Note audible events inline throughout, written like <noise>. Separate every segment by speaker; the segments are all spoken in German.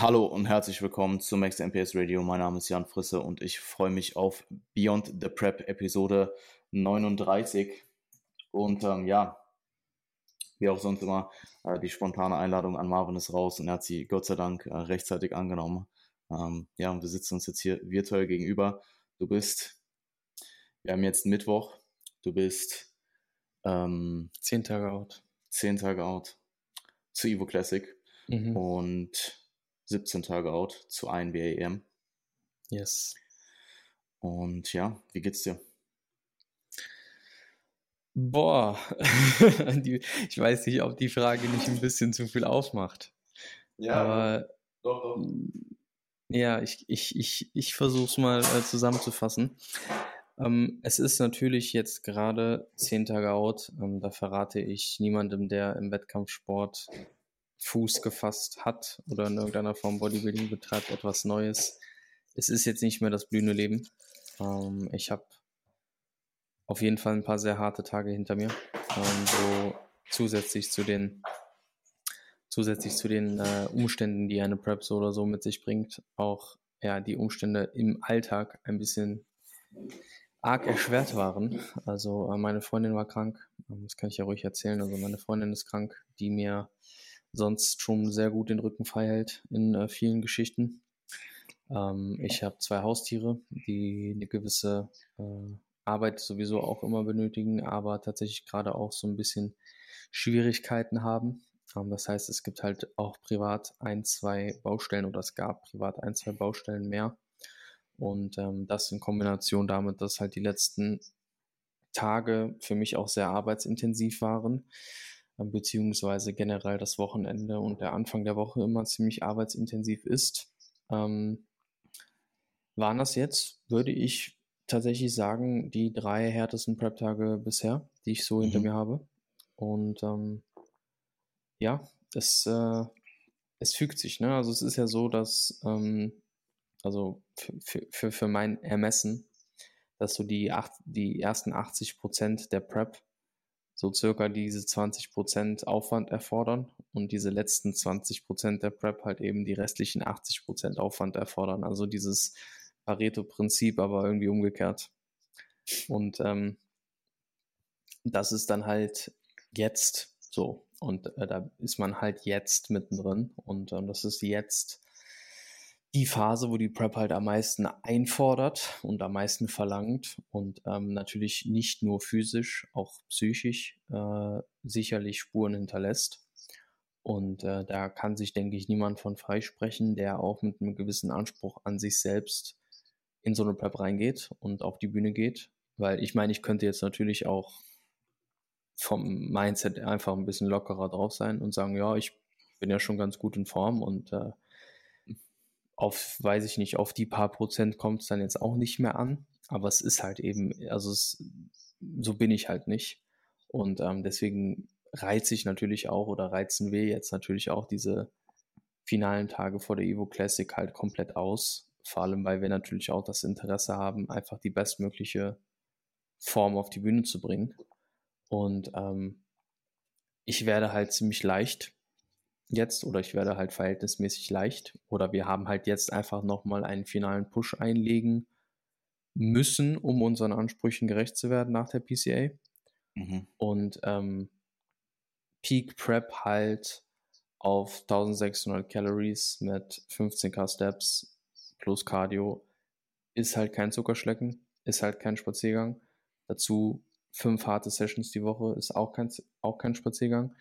Speaker 1: Hallo und herzlich willkommen zu Max MPS Radio. Mein Name ist Jan Frisse und ich freue mich auf Beyond the Prep Episode 39. Und ähm, ja, wie auch sonst immer, äh, die spontane Einladung an Marvin ist raus und er hat sie Gott sei Dank äh, rechtzeitig angenommen. Ähm, ja, und wir sitzen uns jetzt hier virtuell gegenüber. Du bist, wir haben jetzt Mittwoch, du bist
Speaker 2: ähm, zehn Tage out.
Speaker 1: Zehn Tage out zu Evo Classic mhm. und 17 Tage out zu INBA EM.
Speaker 2: Yes.
Speaker 1: Und ja, wie geht's dir?
Speaker 2: Boah, <laughs> die, ich weiß nicht, ob die Frage nicht ein bisschen zu viel aufmacht. Ja, aber doch, doch. Ja, ich, ich, ich, ich versuche es mal äh, zusammenzufassen. Ähm, es ist natürlich jetzt gerade zehn Tage out. Ähm, da verrate ich niemandem, der im Wettkampfsport Fuß gefasst hat oder in irgendeiner Form Bodybuilding betreibt, etwas Neues. Es ist jetzt nicht mehr das blühende Leben. Ähm, ich habe auf jeden Fall ein paar sehr harte Tage hinter mir, ähm, wo zusätzlich zu den zusätzlich zu den äh, Umständen, die eine Prep so oder so mit sich bringt, auch ja die Umstände im Alltag ein bisschen arg erschwert waren. Also äh, meine Freundin war krank, ähm, das kann ich ja ruhig erzählen. Also meine Freundin ist krank, die mir sonst schon sehr gut den Rücken frei hält in äh, vielen Geschichten. Ähm, ich habe zwei Haustiere, die eine gewisse äh, Arbeit sowieso auch immer benötigen, aber tatsächlich gerade auch so ein bisschen Schwierigkeiten haben. Ähm, das heißt, es gibt halt auch privat ein, zwei Baustellen oder es gab privat ein, zwei Baustellen mehr. Und ähm, das in Kombination damit, dass halt die letzten Tage für mich auch sehr arbeitsintensiv waren, beziehungsweise generell das Wochenende und der Anfang der Woche immer ziemlich arbeitsintensiv ist. Ähm, waren das jetzt, würde ich tatsächlich sagen, die drei härtesten Prep-Tage bisher, die ich so mhm. hinter mir habe. Und ähm, ja, es, äh, es fügt sich. Ne? Also es ist ja so, dass, ähm, also für, für, für mein Ermessen, dass so die, acht, die ersten 80 Prozent der Prep so circa diese 20% Aufwand erfordern und diese letzten 20% der Prep halt eben die restlichen 80% Aufwand erfordern. Also dieses Pareto-Prinzip, aber irgendwie umgekehrt. Und ähm, das ist dann halt jetzt so. Und äh, da ist man halt jetzt mittendrin. Und äh, das ist jetzt die Phase, wo die Prep halt am meisten einfordert und am meisten verlangt und ähm, natürlich nicht nur physisch, auch psychisch äh, sicherlich Spuren hinterlässt. Und äh, da kann sich, denke ich, niemand von freisprechen, der auch mit einem gewissen Anspruch an sich selbst in so eine Prep reingeht und auf die Bühne geht. Weil ich meine, ich könnte jetzt natürlich auch vom Mindset einfach ein bisschen lockerer drauf sein und sagen, ja, ich bin ja schon ganz gut in Form und äh, auf, weiß ich nicht, auf die paar Prozent kommt es dann jetzt auch nicht mehr an. Aber es ist halt eben, also es, so bin ich halt nicht. Und ähm, deswegen reize ich natürlich auch oder reizen wir jetzt natürlich auch diese finalen Tage vor der Evo Classic halt komplett aus. Vor allem, weil wir natürlich auch das Interesse haben, einfach die bestmögliche Form auf die Bühne zu bringen. Und ähm, ich werde halt ziemlich leicht jetzt oder ich werde halt verhältnismäßig leicht oder wir haben halt jetzt einfach nochmal einen finalen Push einlegen müssen, um unseren Ansprüchen gerecht zu werden nach der PCA. Mhm. Und ähm, Peak Prep halt auf 1600 Calories mit 15k Steps plus Cardio ist halt kein Zuckerschlecken, ist halt kein Spaziergang. Dazu fünf harte Sessions die Woche ist auch kein, auch kein Spaziergang.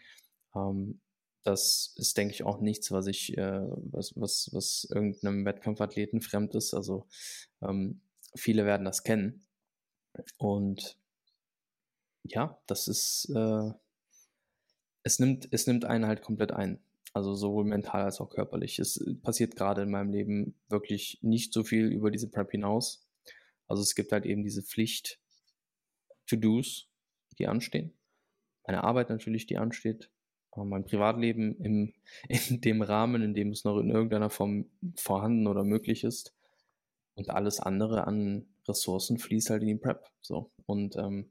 Speaker 2: Ähm, das ist, denke ich, auch nichts, was ich, äh, was, was, was irgendeinem Wettkampfathleten fremd ist. Also ähm, viele werden das kennen. Und ja, das ist, äh, es nimmt, es nimmt einen halt komplett ein. Also sowohl mental als auch körperlich. Es passiert gerade in meinem Leben wirklich nicht so viel über diese Prep hinaus. Also es gibt halt eben diese Pflicht To-Dos, die anstehen. Meine Arbeit natürlich, die ansteht mein Privatleben im, <laughs> in dem Rahmen, in dem es noch in irgendeiner Form vorhanden oder möglich ist. Und alles andere an Ressourcen fließt halt in die Prep. So. Und ähm,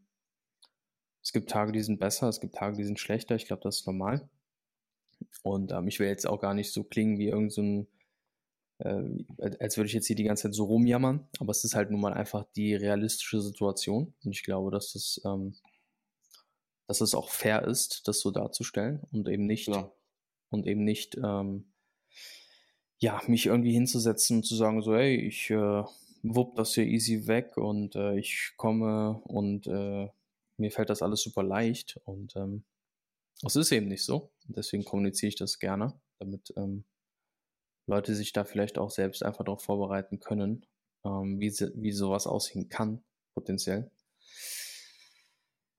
Speaker 2: es gibt Tage, die sind besser, es gibt Tage, die sind schlechter. Ich glaube, das ist normal. Und ähm, ich will jetzt auch gar nicht so klingen wie irgendein so äh, als würde ich jetzt hier die ganze Zeit so rumjammern, aber es ist halt nun mal einfach die realistische Situation. Und ich glaube, dass das, ähm, dass es auch fair ist, das so darzustellen und eben nicht, ja. und eben nicht, ähm, ja, mich irgendwie hinzusetzen und zu sagen, so, hey, ich äh, wupp das hier easy weg und äh, ich komme und äh, mir fällt das alles super leicht und ähm, es ist eben nicht so. Deswegen kommuniziere ich das gerne, damit ähm, Leute sich da vielleicht auch selbst einfach darauf vorbereiten können, ähm, wie, wie sowas aussehen kann, potenziell.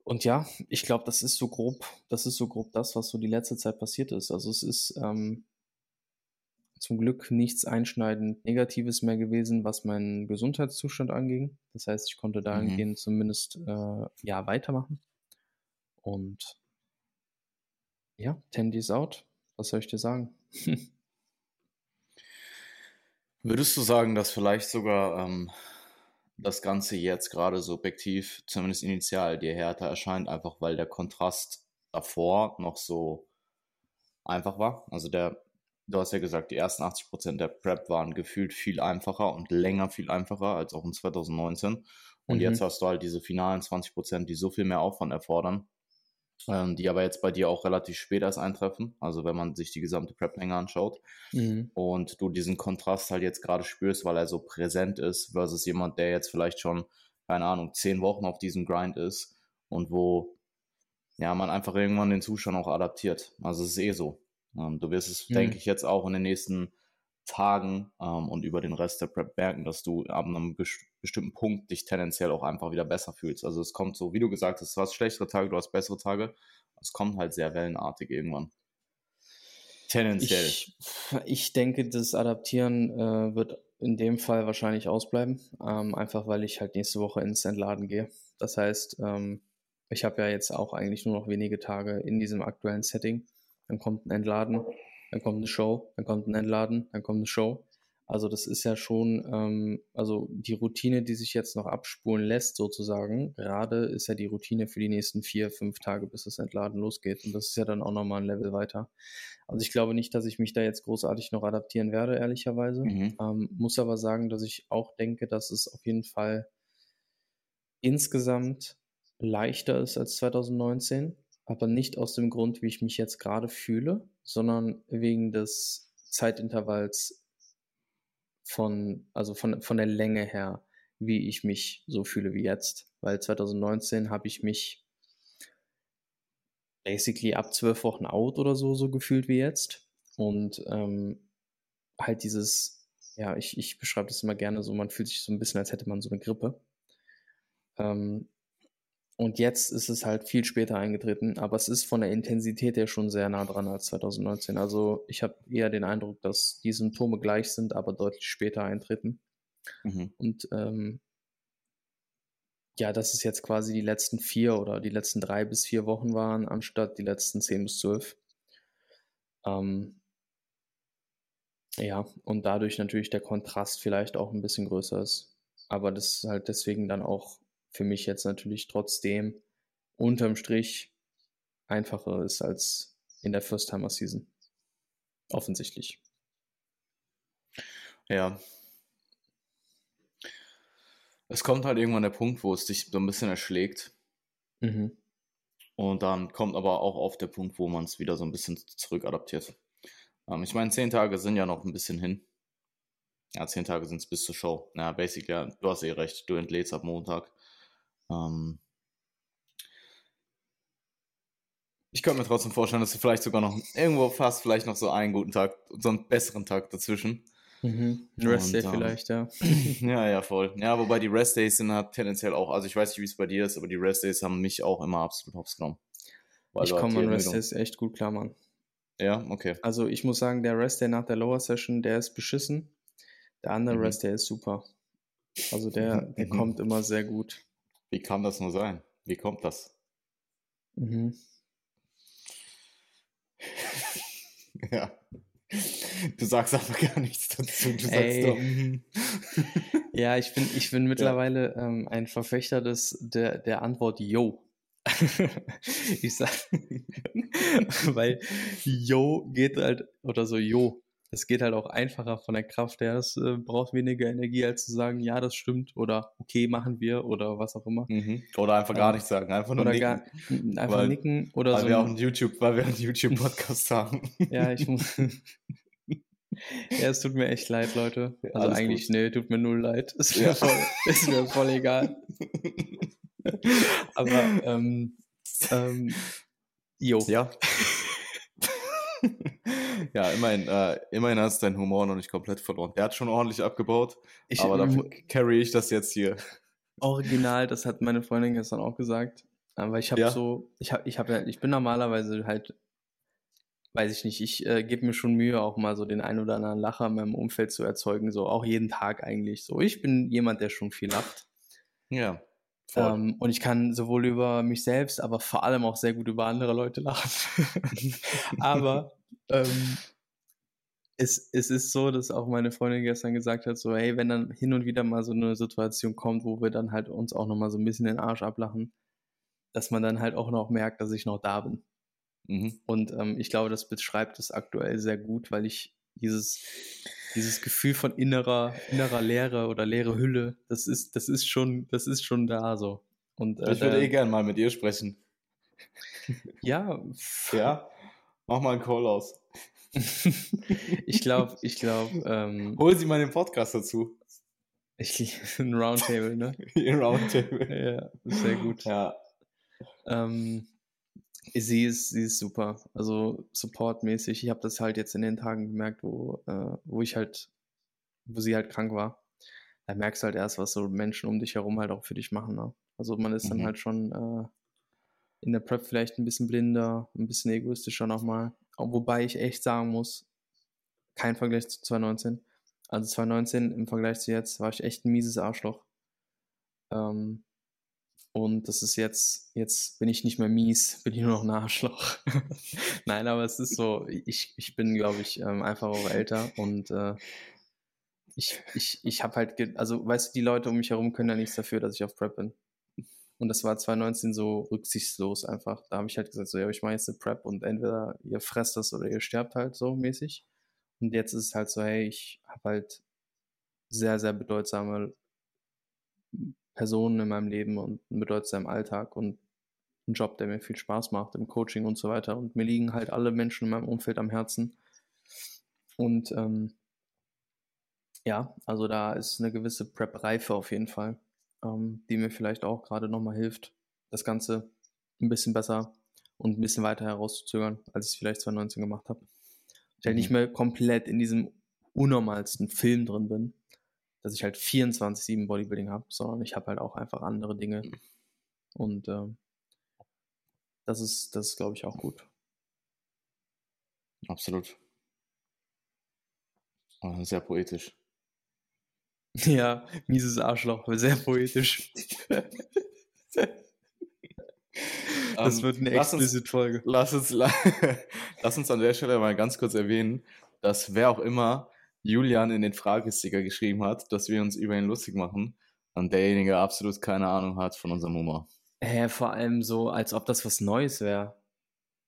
Speaker 2: Und ja, ich glaube, das ist so grob, das ist so grob das, was so die letzte Zeit passiert ist. Also es ist ähm, zum Glück nichts einschneidend Negatives mehr gewesen, was meinen Gesundheitszustand anging. Das heißt, ich konnte mhm. dahingehend mhm. zumindest äh, ja weitermachen. Und ja, Tandy ist out. Was soll ich dir sagen? <laughs>
Speaker 1: Würdest du sagen, dass vielleicht sogar ähm, das Ganze jetzt gerade subjektiv, zumindest initial, dir härter erscheint, einfach weil der Kontrast davor noch so einfach war? Also der, du hast ja gesagt, die ersten 80% der Prep waren gefühlt viel einfacher und länger viel einfacher als auch in 2019. Und mhm. jetzt hast du halt diese finalen 20%, die so viel mehr Aufwand erfordern, ähm, die aber jetzt bei dir auch relativ spät erst eintreffen, also wenn man sich die gesamte Prep-Länge anschaut mhm. und du diesen Kontrast halt jetzt gerade spürst, weil er so präsent ist, versus jemand, der jetzt vielleicht schon, keine Ahnung, zehn Wochen auf diesem Grind ist und wo ja, man einfach irgendwann den Zustand auch adaptiert. Also es ist eh so. Ähm, du wirst es, mhm. denke ich, jetzt auch in den nächsten Tagen ähm, und über den Rest der Prep merken, dass du ab einem bestimmten Punkt dich tendenziell auch einfach wieder besser fühlst. Also es kommt so, wie du gesagt hast, du hast schlechtere Tage, du hast bessere Tage. Es kommt halt sehr wellenartig irgendwann.
Speaker 2: Tendenziell. Ich, ich denke, das Adaptieren äh, wird in dem Fall wahrscheinlich ausbleiben, ähm, einfach weil ich halt nächste Woche ins Entladen gehe. Das heißt, ähm, ich habe ja jetzt auch eigentlich nur noch wenige Tage in diesem aktuellen Setting. Dann kommt ein Entladen dann kommt eine Show, dann kommt ein Entladen, dann kommt eine Show. Also das ist ja schon, ähm, also die Routine, die sich jetzt noch abspulen lässt sozusagen, gerade ist ja die Routine für die nächsten vier, fünf Tage, bis das Entladen losgeht. Und das ist ja dann auch nochmal ein Level weiter. Also ich glaube nicht, dass ich mich da jetzt großartig noch adaptieren werde, ehrlicherweise. Mhm. Ähm, muss aber sagen, dass ich auch denke, dass es auf jeden Fall insgesamt leichter ist als 2019 aber nicht aus dem Grund, wie ich mich jetzt gerade fühle, sondern wegen des Zeitintervalls von, also von, von der Länge her, wie ich mich so fühle wie jetzt. Weil 2019 habe ich mich basically ab zwölf Wochen out oder so, so gefühlt wie jetzt. Und ähm, halt dieses, ja, ich, ich beschreibe das immer gerne so, man fühlt sich so ein bisschen, als hätte man so eine Grippe. Ähm, und jetzt ist es halt viel später eingetreten, aber es ist von der Intensität her schon sehr nah dran als 2019. Also ich habe eher den Eindruck, dass die Symptome gleich sind, aber deutlich später eintreten. Mhm. Und ähm, ja, dass es jetzt quasi die letzten vier oder die letzten drei bis vier Wochen waren, anstatt die letzten zehn bis zwölf. Ähm, ja, und dadurch natürlich der Kontrast vielleicht auch ein bisschen größer ist. Aber das ist halt deswegen dann auch für mich jetzt natürlich trotzdem unterm Strich einfacher ist als in der First-Timer Season. Offensichtlich.
Speaker 1: Ja. Es kommt halt irgendwann der Punkt, wo es dich so ein bisschen erschlägt. Mhm. Und dann kommt aber auch auf der Punkt, wo man es wieder so ein bisschen zurückadaptiert. Ähm, ich meine, zehn Tage sind ja noch ein bisschen hin. Ja, zehn Tage sind es bis zur Show. Ja, basically, ja, du hast eh recht. Du entlädst ab Montag. Ähm, ich könnte mir trotzdem vorstellen, dass du vielleicht sogar noch irgendwo fast vielleicht noch so einen guten Tag, so einen besseren Tag dazwischen.
Speaker 2: Mhm. Rest Day ähm, vielleicht, ja. <laughs>
Speaker 1: ja, ja, voll. Ja, wobei die Rest Days sind halt tendenziell auch, also ich weiß nicht, wie es bei dir ist, aber die Rest Days haben mich auch immer absolut hops genommen.
Speaker 2: ich komme an Rest Days echt gut klar, Mann.
Speaker 1: Ja, okay.
Speaker 2: Also ich muss sagen, der Rest Day nach der Lower Session, der ist beschissen. Der andere mhm. Rest Day ist super. Also der, der mhm. kommt immer sehr gut.
Speaker 1: Wie kann das nur sein? Wie kommt das? Mhm. <laughs> ja. Du sagst aber <laughs> gar nichts dazu. Du sagst
Speaker 2: doch. <laughs> Ja, ich bin, ich bin mittlerweile ja. ähm, ein Verfechter des, der, der Antwort Yo. ich sag, weil Yo geht halt, oder so Yo. Es geht halt auch einfacher von der Kraft her. Es äh, braucht weniger Energie, als zu sagen, ja, das stimmt oder okay, machen wir oder was auch immer.
Speaker 1: Mhm. Oder einfach gar nichts sagen, einfach nur nicken. Gar,
Speaker 2: einfach weil, nicken oder
Speaker 1: weil
Speaker 2: so.
Speaker 1: Wir auch einen YouTube, weil wir einen YouTube-Podcast <laughs> haben.
Speaker 2: ja, ich <laughs> muss. ja, es tut mir echt leid, Leute. Ja, also eigentlich, gut. nee, tut mir null leid. Ist mir, ja. voll, ist mir voll egal. <laughs> Aber, ähm, ähm, jo.
Speaker 1: Ja. <laughs> ja, immerhin, äh, immerhin hast du deinen Humor noch nicht komplett verloren. Der hat schon ordentlich abgebaut, ich, aber da carry ich das jetzt hier.
Speaker 2: Original, das hat meine Freundin gestern auch gesagt. Aber ich habe ja? so, ich habe, ich habe ich bin normalerweise halt, weiß ich nicht, ich äh, gebe mir schon Mühe, auch mal so den ein oder anderen Lacher in meinem Umfeld zu erzeugen, so auch jeden Tag eigentlich. So, ich bin jemand, der schon viel lacht.
Speaker 1: Ja.
Speaker 2: Ähm, und ich kann sowohl über mich selbst, aber vor allem auch sehr gut über andere Leute lachen. <laughs> aber ähm, es, es ist so, dass auch meine Freundin gestern gesagt hat, so, hey, wenn dann hin und wieder mal so eine Situation kommt, wo wir dann halt uns auch nochmal so ein bisschen den Arsch ablachen, dass man dann halt auch noch merkt, dass ich noch da bin. Mhm. Und ähm, ich glaube, das beschreibt es aktuell sehr gut, weil ich dieses, dieses Gefühl von innerer, innerer Leere oder leere Hülle, das ist, das ist schon, das ist schon da so. Und,
Speaker 1: äh, ich würde eh gerne mal mit ihr sprechen.
Speaker 2: Ja.
Speaker 1: Ja. Mach mal einen Call aus. <laughs>
Speaker 2: ich glaube, ich glaube. Ähm,
Speaker 1: Hol sie mal den Podcast dazu.
Speaker 2: Ich, <laughs> ein Roundtable, ne? <laughs>
Speaker 1: ein Roundtable.
Speaker 2: Ja, sehr gut.
Speaker 1: Ja.
Speaker 2: Ähm, sie ist, sie ist super. Also supportmäßig. Ich habe das halt jetzt in den Tagen gemerkt, wo, äh, wo ich halt, wo sie halt krank war. Da merkst du halt erst, was so Menschen um dich herum halt auch für dich machen. Ne? Also man ist mhm. dann halt schon äh, in der Prep vielleicht ein bisschen blinder, ein bisschen egoistischer nochmal. Wobei ich echt sagen muss, kein Vergleich zu 2019. Also 2019 im Vergleich zu jetzt war ich echt ein mieses Arschloch. Ähm, und das ist jetzt, jetzt bin ich nicht mehr mies, <laughs> bin ich nur noch ein Arschloch. <laughs> Nein, aber es ist so, ich, ich bin, glaube ich, ähm, einfach auch älter und äh, ich, ich, ich habe halt, also weißt du, die Leute um mich herum können ja nichts dafür, dass ich auf Prep bin. Und das war 2019 so rücksichtslos einfach. Da habe ich halt gesagt, so, ja, ich mache jetzt eine Prep und entweder ihr fresst das oder ihr sterbt halt so mäßig. Und jetzt ist es halt so, hey, ich habe halt sehr, sehr bedeutsame Personen in meinem Leben und einen bedeutsamen Alltag und einen Job, der mir viel Spaß macht im Coaching und so weiter. Und mir liegen halt alle Menschen in meinem Umfeld am Herzen. Und ähm, ja, also da ist eine gewisse Prep-Reife auf jeden Fall ähm, die mir vielleicht auch gerade nochmal hilft, das Ganze ein bisschen besser und ein bisschen weiter herauszuzögern, als ich es vielleicht 2019 gemacht habe. Ich halt nicht mhm. mehr komplett in diesem unnormalsten Film drin bin, dass ich halt 24-7 Bodybuilding habe, sondern ich habe halt auch einfach andere Dinge. Mhm. Und äh, das ist, das ist, glaube ich, auch gut.
Speaker 1: Absolut. Sehr poetisch. <laughs>
Speaker 2: Ja, mieses Arschloch, sehr poetisch. <laughs> das um, wird eine Explicit-Folge.
Speaker 1: Lass uns, <laughs> lass uns an der Stelle mal ganz kurz erwähnen, dass wer auch immer Julian in den Fragesticker geschrieben hat, dass wir uns über ihn lustig machen und derjenige absolut keine Ahnung hat von unserem Humor.
Speaker 2: Hä, vor allem so, als ob das was Neues wäre.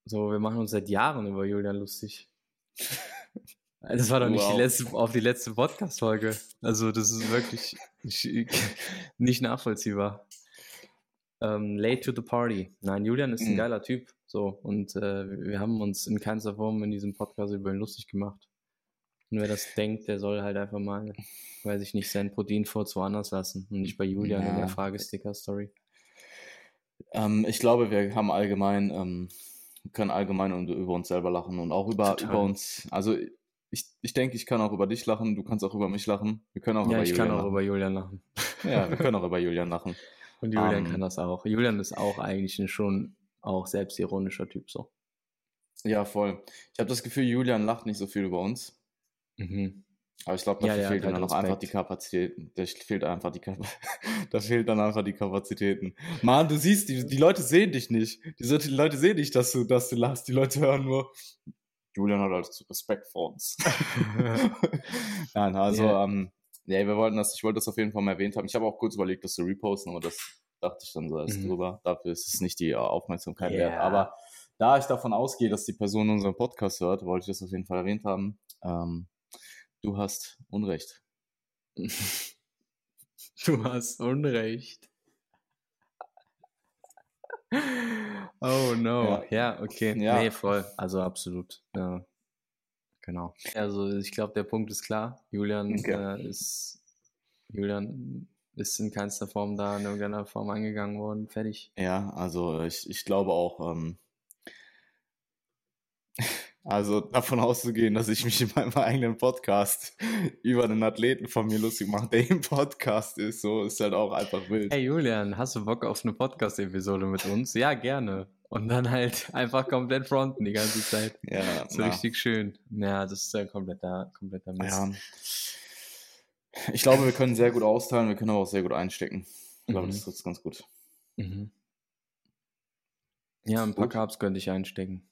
Speaker 2: So, wir machen uns seit Jahren über Julian lustig. <laughs> Das war doch nicht wow. die letzte, auf die letzte Podcast-Folge. Also, das ist wirklich nicht nachvollziehbar. Ähm, late to the party. Nein, Julian ist ein mhm. geiler Typ. So, und äh, wir haben uns in keinster Form in diesem Podcast über ihn lustig gemacht. Und wer das denkt, der soll halt einfach mal, weiß ich nicht, sein Protein vor woanders lassen und nicht bei Julian ja. in der Fragesticker-Story.
Speaker 1: Ähm, ich glaube, wir haben allgemein, ähm, können allgemein über uns selber lachen und auch über, über uns. Also ich, ich denke, ich kann auch über dich lachen, du kannst auch über mich lachen. Wir können auch
Speaker 2: ja,
Speaker 1: über
Speaker 2: ich
Speaker 1: Julian
Speaker 2: kann auch
Speaker 1: lachen.
Speaker 2: über Julian lachen.
Speaker 1: Ja, wir <laughs> können auch über Julian lachen.
Speaker 2: Und Julian um, ähm, kann das auch. Julian ist auch eigentlich ein schon auch selbstironischer Typ so.
Speaker 1: Ja, voll. Ich habe das Gefühl, Julian lacht nicht so viel über uns. Mhm. Aber ich glaube, dafür ja, fehlt dann halt noch einfach die Kapazitäten. Da fehlt einfach die <laughs> da fehlt dann einfach die Kapazitäten. Mann, du siehst, die, die Leute sehen dich nicht. Die, die Leute sehen nicht, dass du, dass du lachst. Die Leute hören nur, Julian hat halt Respekt vor uns. <laughs> Nein, also, yeah. ähm, ja, wir wollten das, ich wollte das auf jeden Fall mal erwähnt haben. Ich habe auch kurz überlegt, das zu reposten, aber das dachte ich dann so erst mhm. drüber. Dafür ist es nicht die Aufmerksamkeit yeah. wert. Aber da ich davon ausgehe, dass die Person unseren Podcast hört, wollte ich das auf jeden Fall erwähnt haben. Ähm, du hast Unrecht. <laughs>
Speaker 2: du hast Unrecht. Oh no. Ja, ja okay. Ja. Nee, voll. Also absolut. Ja. Genau. Also ich glaube, der Punkt ist klar. Julian okay. äh, ist Julian ist in keinster Form da in irgendeiner Form angegangen worden. Fertig.
Speaker 1: Ja, also ich, ich glaube auch, ähm, also davon auszugehen, dass ich mich in meinem eigenen Podcast <laughs> über einen Athleten von mir lustig mache, der im Podcast ist, so ist halt auch einfach wild.
Speaker 2: Hey Julian, hast du Bock auf eine Podcast-Episode mit uns? Ja, gerne. Und dann halt <laughs> einfach komplett fronten die ganze Zeit. Ja, so na. richtig schön. Ja, das ist ja kompletter, kompletter Mist. Ja.
Speaker 1: Ich glaube, wir können sehr gut austeilen, wir können aber auch sehr gut einstecken. Ich glaube, mhm. das ist ganz gut. Mhm.
Speaker 2: Ja, ein paar. Carbs könnte ich einstecken.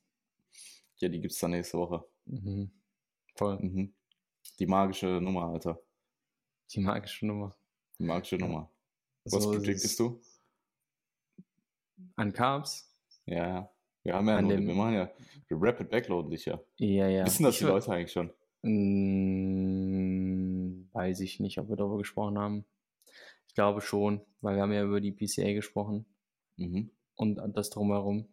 Speaker 1: Ja, die gibt es dann nächste Woche. Mhm. Voll. Mhm. Die magische Nummer, Alter.
Speaker 2: Die magische Nummer.
Speaker 1: Die magische Nummer. Was so prediktest du?
Speaker 2: An Carbs?
Speaker 1: Ja, ja. Wir haben ja, nur, dem... wir machen ja, wir Rapid Backloaden dich ja.
Speaker 2: Ja, ja.
Speaker 1: Wissen das ich die Leute eigentlich schon?
Speaker 2: Hm, weiß ich nicht, ob wir darüber gesprochen haben. Ich glaube schon, weil wir haben ja über die PCA gesprochen. Mhm. Und das drumherum.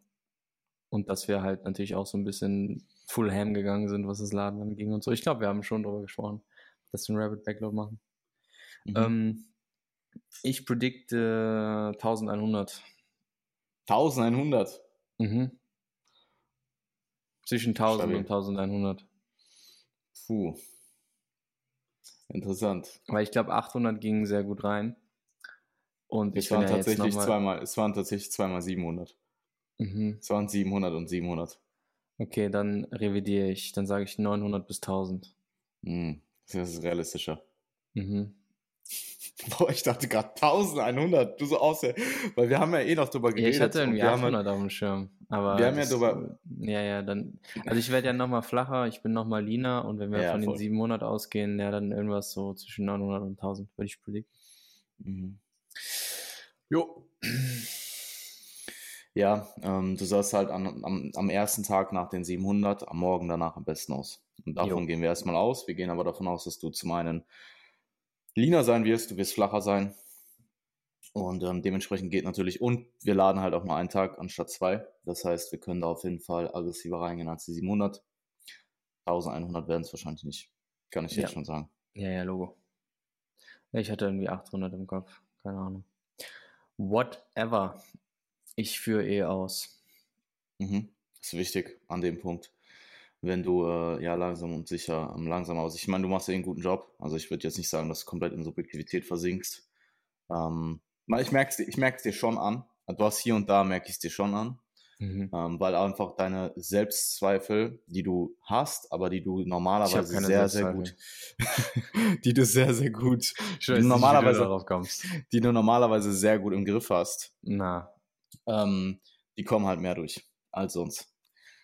Speaker 2: Und dass wir halt natürlich auch so ein bisschen full ham gegangen sind, was das Laden anging und so. Ich glaube, wir haben schon darüber gesprochen, dass wir einen Rabbit Backload machen. Mhm. Ähm, ich predikte 1100.
Speaker 1: 1100?
Speaker 2: Mhm. Zwischen 1000 Stabil. und 1100.
Speaker 1: Puh. Interessant.
Speaker 2: Weil ich glaube, 800 gingen sehr gut rein.
Speaker 1: Und ich es waren tatsächlich zweimal, es waren tatsächlich zweimal 700. Mhm. Es waren 700 und 700.
Speaker 2: Okay, dann revidiere ich. Dann sage ich 900 bis 1000.
Speaker 1: Hm, das ist realistischer. Mhm. <laughs> Boah, ich dachte gerade 1100. Du so aus, weil wir haben ja eh noch drüber geredet.
Speaker 2: Ja, ich hatte irgendwie 800 auf dem Schirm. Aber
Speaker 1: wir haben ja drüber.
Speaker 2: Ja, ja, dann. Also ich werde ja nochmal flacher, ich bin nochmal leaner und wenn wir ja, von voll. den 700 ausgehen, ja, dann irgendwas so zwischen 900 und 1000, würde ich predikten. Mhm.
Speaker 1: Jo. Ja, ähm, du sahst halt an, am, am, ersten Tag nach den 700, am Morgen danach am besten aus. Und davon jo. gehen wir erstmal aus. Wir gehen aber davon aus, dass du zum einen leaner sein wirst, du wirst flacher sein. Und ähm, dementsprechend geht natürlich, und wir laden halt auch mal einen Tag anstatt zwei. Das heißt, wir können da auf jeden Fall aggressiver reingehen als die 700. 1100 werden es wahrscheinlich nicht. Kann ich ja. jetzt schon sagen.
Speaker 2: Ja, ja, Logo. Ich hatte irgendwie 800 im Kopf. Keine Ahnung. Whatever. Ich führe eh aus.
Speaker 1: Mhm. Das ist wichtig an dem Punkt. Wenn du äh, ja langsam und sicher ähm, langsam aus. Ich meine, du machst ja einen guten Job. Also ich würde jetzt nicht sagen, dass du komplett in Subjektivität versinkst. Ähm, ich merke es ich merk's dir schon an. Du hast hier und da merke ich es dir schon an. Mhm. Ähm, weil einfach deine Selbstzweifel, die du hast, aber die du normalerweise sehr, sehr gut, <laughs> die du sehr, sehr gut,
Speaker 2: ich weiß normalerweise, nicht, wie du darauf kommst.
Speaker 1: die du normalerweise sehr gut im Griff hast.
Speaker 2: Na,
Speaker 1: ähm, die kommen halt mehr durch als sonst.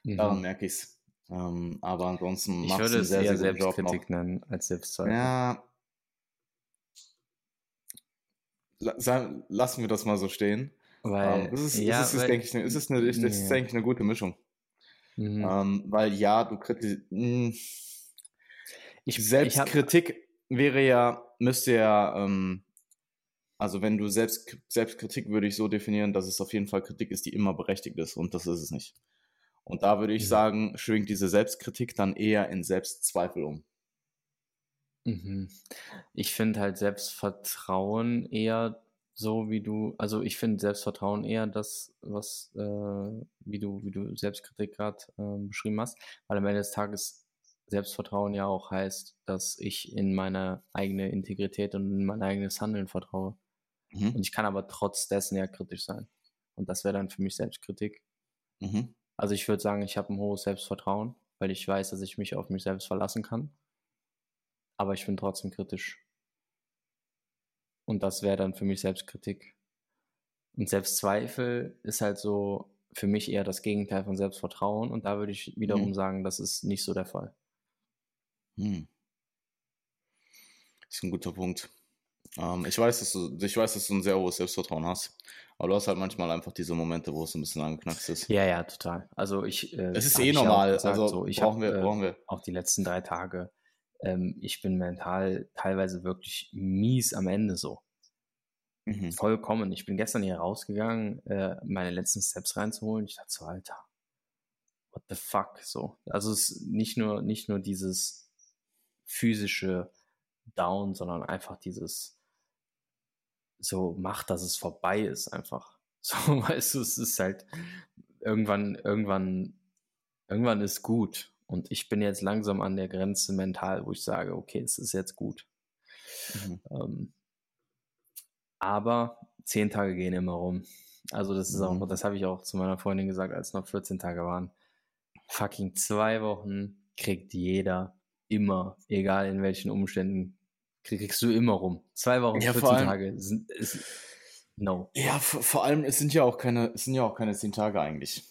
Speaker 1: Mhm. Daran merke ich es. Ähm, aber ansonsten
Speaker 2: macht es einen sehr, eher sehr guten Job nennen als Selbstzweifel.
Speaker 1: Ja. Lassen wir das mal so stehen.
Speaker 2: Weil,
Speaker 1: ähm, ist, ja, ist, ist, weil, denke ich, ist, ist, eine, ist, ist, ist eigentlich eine gute Mischung. Mhm. Ähm, weil ja, du kritisierst. Hm, Selbstkritik hab, wäre ja, müsste ja ähm, also wenn du selbst, Selbstkritik würde ich so definieren, dass es auf jeden Fall Kritik ist, die immer berechtigt ist und das ist es nicht. Und da würde ich mhm. sagen, schwingt diese Selbstkritik dann eher in Selbstzweifel um.
Speaker 2: Mhm. Ich finde halt Selbstvertrauen eher so, wie du, also ich finde Selbstvertrauen eher das, was, äh, wie du, wie du Selbstkritik gerade äh, beschrieben hast, weil am Ende des Tages Selbstvertrauen ja auch heißt, dass ich in meine eigene Integrität und in mein eigenes Handeln vertraue. Mhm. Und ich kann aber trotz dessen ja kritisch sein. Und das wäre dann für mich Selbstkritik. Mhm. Also ich würde sagen, ich habe ein hohes Selbstvertrauen, weil ich weiß, dass ich mich auf mich selbst verlassen kann. Aber ich bin trotzdem kritisch. Und das wäre dann für mich Selbstkritik. Und Selbstzweifel ist halt so für mich eher das Gegenteil von Selbstvertrauen. Und da würde ich wiederum mhm. sagen, das ist nicht so der Fall.
Speaker 1: Hm. Das ist ein guter Punkt. Ähm, ich, weiß, dass du, ich weiß, dass du ein sehr hohes Selbstvertrauen hast. Aber du hast halt manchmal einfach diese Momente, wo es ein bisschen angeknackst ist.
Speaker 2: Ja, ja, total. Also ich.
Speaker 1: Äh, es ist eh normal. Gesagt, also
Speaker 2: so, ich brauchen, hab, wir, brauchen wir. Auch die letzten drei Tage. Ähm, ich bin mental teilweise wirklich mies am Ende so. Mhm. Vollkommen. Ich bin gestern hier rausgegangen, äh, meine letzten Steps reinzuholen. Ich dachte so, Alter, what the fuck? So. Also es ist nicht nur, nicht nur dieses physische Down, sondern einfach dieses so macht, dass es vorbei ist, einfach. <laughs> So, weißt du, es ist halt irgendwann, irgendwann, irgendwann ist gut. Und ich bin jetzt langsam an der Grenze mental, wo ich sage, okay, es ist jetzt gut. Mhm. Ähm, aber zehn Tage gehen immer rum. Also das ist auch, mhm. das habe ich auch zu meiner Freundin gesagt, als noch 14 Tage waren. Fucking zwei Wochen kriegt jeder immer, egal in welchen Umständen, kriegst du immer rum. Zwei Wochen, ja, 14 allem, Tage sind, ist, no.
Speaker 1: Ja, vor, allem, es sind ja auch keine, es sind ja auch keine zehn Tage eigentlich.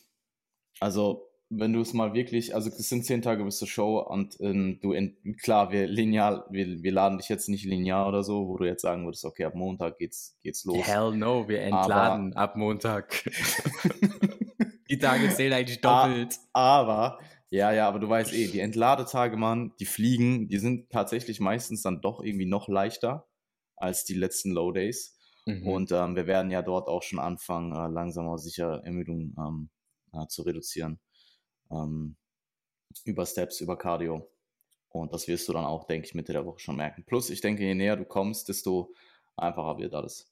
Speaker 1: Also wenn du es mal wirklich, also es sind zehn Tage bis zur Show und ähm, du, in, klar, wir linear, wir, wir laden dich jetzt nicht linear oder so, wo du jetzt sagen würdest, okay, ab Montag geht's, geht's los.
Speaker 2: Hell no, wir entladen aber, ab Montag. <laughs> die Tage zählen eigentlich doppelt.
Speaker 1: Aber, ja, ja, aber du weißt eh, die Entladetage, Mann, die fliegen, die sind tatsächlich meistens dann doch irgendwie noch leichter als die letzten Low Days. Mhm. Und ähm, wir werden ja dort auch schon anfangen, äh, langsam aber sicher Ermüdung ähm, äh, zu reduzieren ähm, über Steps, über Cardio. Und das wirst du dann auch, denke ich, Mitte der Woche schon merken. Plus, ich denke, je näher du kommst, desto einfacher wird alles.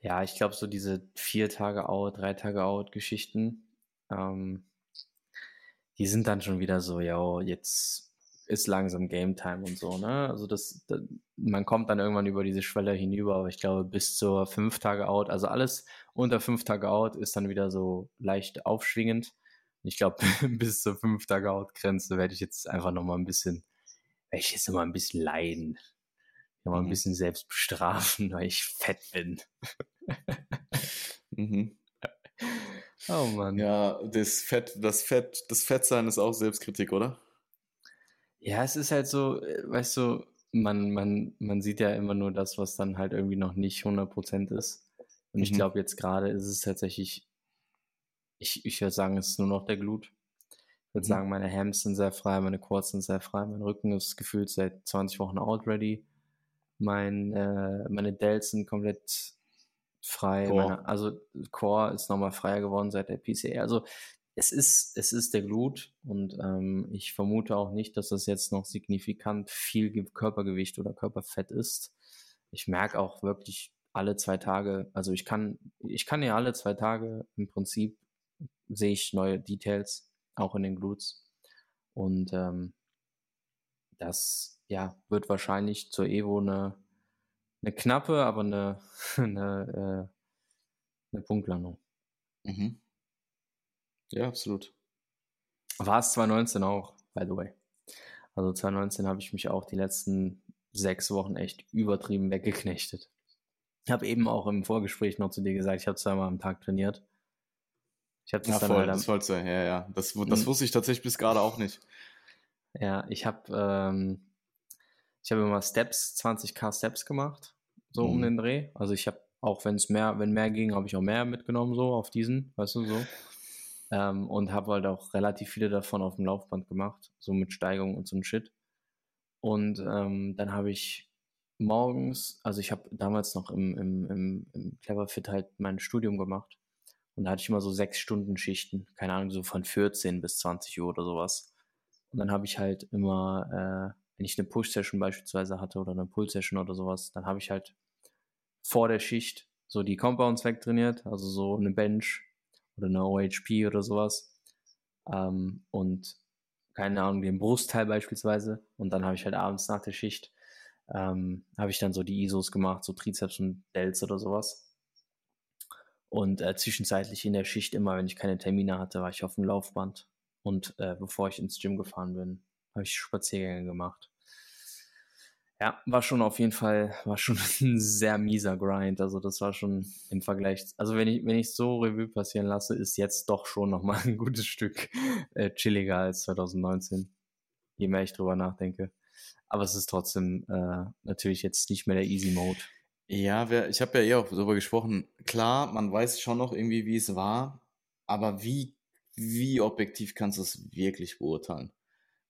Speaker 2: Ja, ich glaube, so diese vier Tage out, drei Tage out Geschichten, ähm, die sind dann schon wieder so, ja, jetzt ist langsam Game Time und so, ne? Also das, das, man kommt dann irgendwann über diese Schwelle hinüber, aber ich glaube bis zur fünf Tage out, also alles unter fünf Tage out ist dann wieder so leicht aufschwingend. Ich glaube, <laughs> bis zur fünf Tage Out-Grenze werde ich jetzt einfach noch mal ein bisschen, werde ich jetzt mal ein bisschen leiden. Noch mal ein mhm. bisschen selbst bestrafen, <laughs> weil ich fett bin. <laughs>
Speaker 1: mhm. Oh Mann. Ja, das Fett, das Fett, das Fettsein ist auch Selbstkritik, oder?
Speaker 2: Ja, es ist halt so, äh, weißt du, man, man, man sieht ja immer nur das, was dann halt irgendwie noch nicht 100% ist. Und mhm. ich glaube, jetzt gerade ist es tatsächlich ich, ich würde sagen, es ist nur noch der Glut. Ich würde mhm. sagen, meine Hams sind sehr frei, meine Quads sind sehr frei, mein Rücken ist gefühlt seit 20 Wochen out ready. Mein, äh, meine Dells sind komplett frei. Meine, also Core ist nochmal freier geworden seit der PCA. Also es ist, es ist der Glut und ähm, ich vermute auch nicht, dass das jetzt noch signifikant viel Körpergewicht oder Körperfett ist. Ich merke auch wirklich alle zwei Tage, also ich kann, ich kann ja alle zwei Tage im Prinzip sehe ich neue Details, auch in den Glutes. Und ähm, das ja, wird wahrscheinlich zur Evo eine, eine knappe, aber eine, <laughs> eine, äh, eine Punktlandung.
Speaker 1: Mhm. Ja, absolut.
Speaker 2: War es 2019 auch, by the way. Also 2019 habe ich mich auch die letzten sechs Wochen echt übertrieben weggeknechtet. Ich habe eben auch im Vorgespräch noch zu dir gesagt, ich habe zweimal am Tag trainiert.
Speaker 1: Ich habe das ja, dann voll, halt das vollste, ja, ja. Das, das hm. wusste ich tatsächlich bis gerade auch nicht.
Speaker 2: Ja, ich habe ähm, ich habe immer Steps, 20k Steps gemacht, so mhm. um den Dreh. Also ich habe auch, wenn es mehr, wenn mehr ging, habe ich auch mehr mitgenommen, so auf diesen, weißt du, so. Ähm, und habe halt auch relativ viele davon auf dem Laufband gemacht, so mit Steigung und so ein Shit. Und ähm, dann habe ich morgens, also ich habe damals noch im, im, im, im Cleverfit halt mein Studium gemacht und da hatte ich immer so sechs Stunden Schichten, keine Ahnung, so von 14 bis 20 Uhr oder sowas. Und dann habe ich halt immer, äh, wenn ich eine Push-Session beispielsweise hatte oder eine Pull-Session oder sowas, dann habe ich halt vor der Schicht so die Compounds wegtrainiert, also so eine Bench oder eine OHP oder sowas. Ähm, und keine Ahnung, den Brustteil beispielsweise. Und dann habe ich halt abends nach der Schicht, ähm, habe ich dann so die ISOs gemacht, so Trizeps und Delts oder sowas. Und äh, zwischenzeitlich in der Schicht immer, wenn ich keine Termine hatte, war ich auf dem Laufband. Und äh, bevor ich ins Gym gefahren bin, habe ich Spaziergänge gemacht. Ja, war schon auf jeden Fall, war schon <laughs> ein sehr mieser Grind. Also das war schon im Vergleich, also wenn ich, wenn ich so Revue passieren lasse, ist jetzt doch schon nochmal <laughs> ein gutes Stück äh, chilliger als 2019. Je mehr ich drüber nachdenke. Aber es ist trotzdem äh, natürlich jetzt nicht mehr der Easy Mode.
Speaker 1: Ja, wir, ich habe ja eh auch darüber gesprochen. Klar, man weiß schon noch irgendwie, wie es war, aber wie, wie objektiv kannst du es wirklich beurteilen?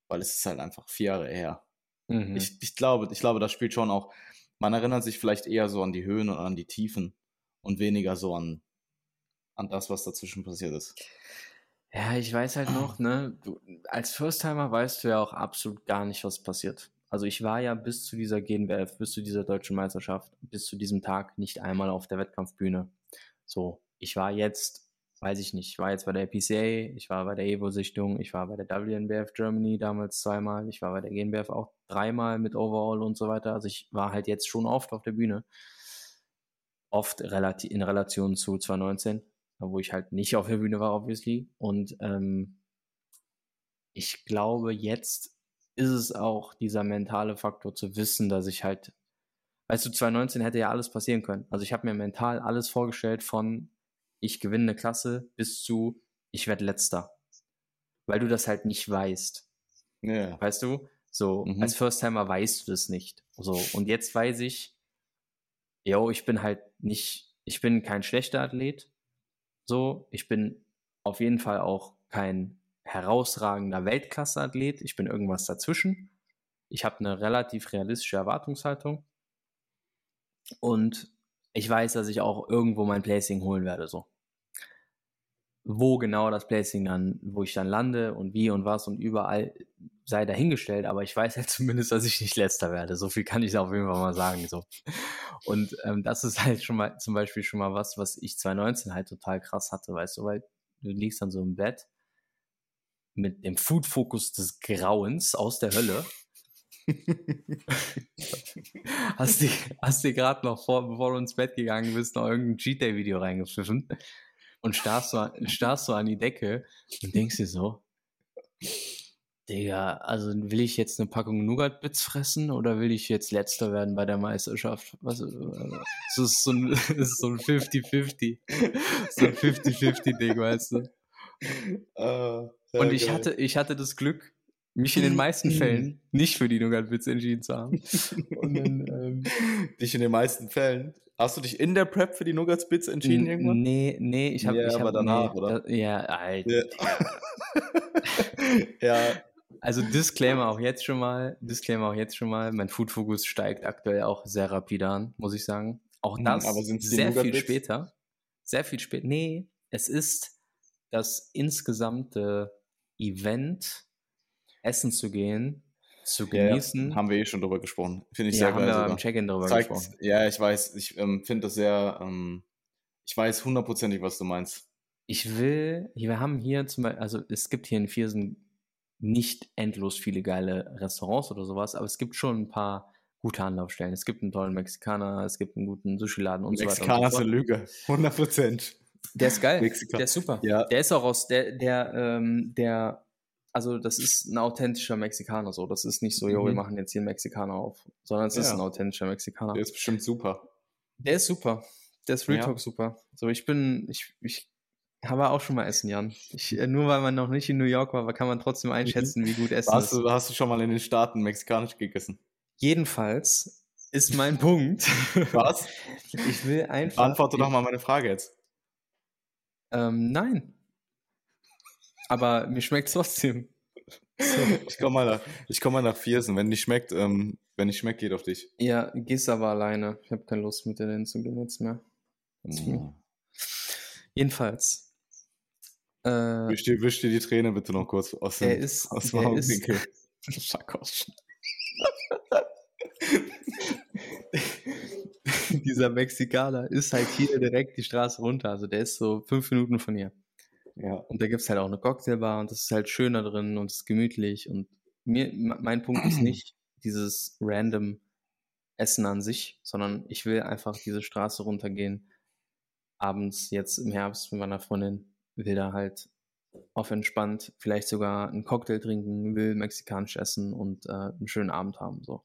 Speaker 1: Weil es ist halt einfach vier Jahre her. Mhm. Ich, ich, glaube, ich glaube, das spielt schon auch. Man erinnert sich vielleicht eher so an die Höhen und an die Tiefen und weniger so an, an das, was dazwischen passiert ist.
Speaker 2: Ja, ich weiß halt noch, ne, du, als First-Timer weißt du ja auch absolut gar nicht, was passiert. Also ich war ja bis zu dieser GNBF, bis zu dieser deutschen Meisterschaft, bis zu diesem Tag nicht einmal auf der Wettkampfbühne. So, ich war jetzt, weiß ich nicht, ich war jetzt bei der PCA, ich war bei der Evo-Sichtung, ich war bei der WNBF Germany damals zweimal, ich war bei der GNBF auch dreimal mit Overall und so weiter. Also ich war halt jetzt schon oft auf der Bühne. Oft relati in Relation zu 2019, wo ich halt nicht auf der Bühne war, obviously. Und ähm, ich glaube, jetzt ist es auch dieser mentale Faktor zu wissen, dass ich halt, weißt du, 2019 hätte ja alles passieren können. Also ich habe mir mental alles vorgestellt von ich gewinne eine Klasse bis zu ich werde letzter. Weil du das halt nicht weißt. Ja. Weißt du? So, mhm. als First-Timer weißt du das nicht. So, und jetzt weiß ich, yo, ich bin halt nicht, ich bin kein schlechter Athlet. So, ich bin auf jeden Fall auch kein herausragender Weltklasse-Athlet. Ich bin irgendwas dazwischen. Ich habe eine relativ realistische Erwartungshaltung. Und ich weiß, dass ich auch irgendwo mein Placing holen werde. So. Wo genau das Placing dann, wo ich dann lande und wie und was und überall sei dahingestellt, aber ich weiß ja <laughs> zumindest, dass ich nicht letzter werde. So viel kann ich auf jeden Fall mal sagen. So. Und ähm, das ist halt schon mal zum Beispiel schon mal was, was ich 2019 halt total krass hatte, weißt du, weil du liegst dann so im Bett mit dem Food-Fokus des Grauens aus der Hölle. <laughs> hast du hast dir gerade noch vor, bevor du ins Bett gegangen bist, noch irgendein Cheat-Day-Video reingepfiffen und starrst so, starrst so an die Decke und denkst dir so, Digga, also will ich jetzt eine Packung Nougat-Bits fressen oder will ich jetzt Letzter werden bei der Meisterschaft? Was, das ist so ein <laughs> 50-50. So ein 50-50-Ding, weißt du? Uh, und ich hatte, ich hatte das Glück, mich in den meisten Fällen nicht für die Nougat-Bits entschieden zu haben. <laughs>
Speaker 1: Und dann, ähm, dich in den meisten Fällen? Hast du dich in der Prep für die Nuggets-Bits entschieden irgendwann?
Speaker 2: Nee, nee, ich habe...
Speaker 1: Ja,
Speaker 2: ich
Speaker 1: aber
Speaker 2: hab,
Speaker 1: danach,
Speaker 2: nee,
Speaker 1: oder?
Speaker 2: Da, ja, Alter.
Speaker 1: Ja. <laughs> ja.
Speaker 2: Also Disclaimer auch jetzt schon mal, Disclaimer auch jetzt schon mal, mein Food-Fokus steigt aktuell auch sehr rapide an, muss ich sagen. Auch hm, das
Speaker 1: aber
Speaker 2: sehr viel später. Sehr viel später. Nee, es ist das insgesamte Event, essen zu gehen, zu genießen.
Speaker 1: Ja, haben wir eh schon drüber gesprochen. Finde ich
Speaker 2: ja,
Speaker 1: sehr
Speaker 2: haben geil. Wir Check-in drüber Zeigt, gesprochen.
Speaker 1: Ja, ich weiß. Ich ähm, finde das sehr. Ähm, ich weiß hundertprozentig, was du meinst.
Speaker 2: Ich will. Wir haben hier zum Beispiel. Also, es gibt hier in Viersen nicht endlos viele geile Restaurants oder sowas, aber es gibt schon ein paar gute Anlaufstellen. Es gibt einen tollen Mexikaner, es gibt einen guten Sushi-Laden und so weiter.
Speaker 1: Mexikaner ist eine Lüge. 100 Prozent.
Speaker 2: Der ist geil. Mexika. Der ist super. Ja. Der ist auch aus, der, der, ähm, der, also das ist ein authentischer Mexikaner so. Das ist nicht so, jo, mhm. wir machen jetzt hier einen Mexikaner auf, sondern es ja. ist ein authentischer Mexikaner.
Speaker 1: Der ist bestimmt super.
Speaker 2: Der ist super. Der ist Real ja. Talk super. So, ich bin, ich, ich habe auch schon mal essen, Jan. Ich, äh, nur weil man noch nicht in New York war, kann man trotzdem mhm. einschätzen, wie gut Essen
Speaker 1: hast ist. Du, hast du schon mal in den Staaten mexikanisch gegessen?
Speaker 2: Jedenfalls ist mein Punkt. <laughs>
Speaker 1: Was?
Speaker 2: Ich will einfach.
Speaker 1: Beantworte doch mal meine Frage jetzt.
Speaker 2: Ähm, nein. Aber mir schmeckt es trotzdem.
Speaker 1: So. Ich komme mal, nach, komm mal nach Viersen. Wenn nicht schmeckt, ähm, wenn nicht schmeckt, geht auf dich.
Speaker 2: Ja, gehst aber alleine. Ich habe keine Lust mit dir hinzugehen jetzt mehr. Mm. Jedenfalls.
Speaker 1: Äh, wisch, dir, wisch dir die Träne bitte noch kurz aus dem,
Speaker 2: ist,
Speaker 1: aus
Speaker 2: dem Augenwinkel. <laughs> <laughs> dieser Mexikaner ist halt hier direkt die Straße runter. Also der ist so fünf Minuten von hier. Ja. Und da gibt es halt auch eine Cocktailbar und das ist halt schöner drin und es ist gemütlich. Und mir, mein Punkt ist <clears throat> nicht dieses random Essen an sich, sondern ich will einfach diese Straße runtergehen. Abends jetzt im Herbst mit meiner Freundin will da halt auf entspannt vielleicht sogar einen Cocktail trinken, will mexikanisch essen und äh, einen schönen Abend haben. So.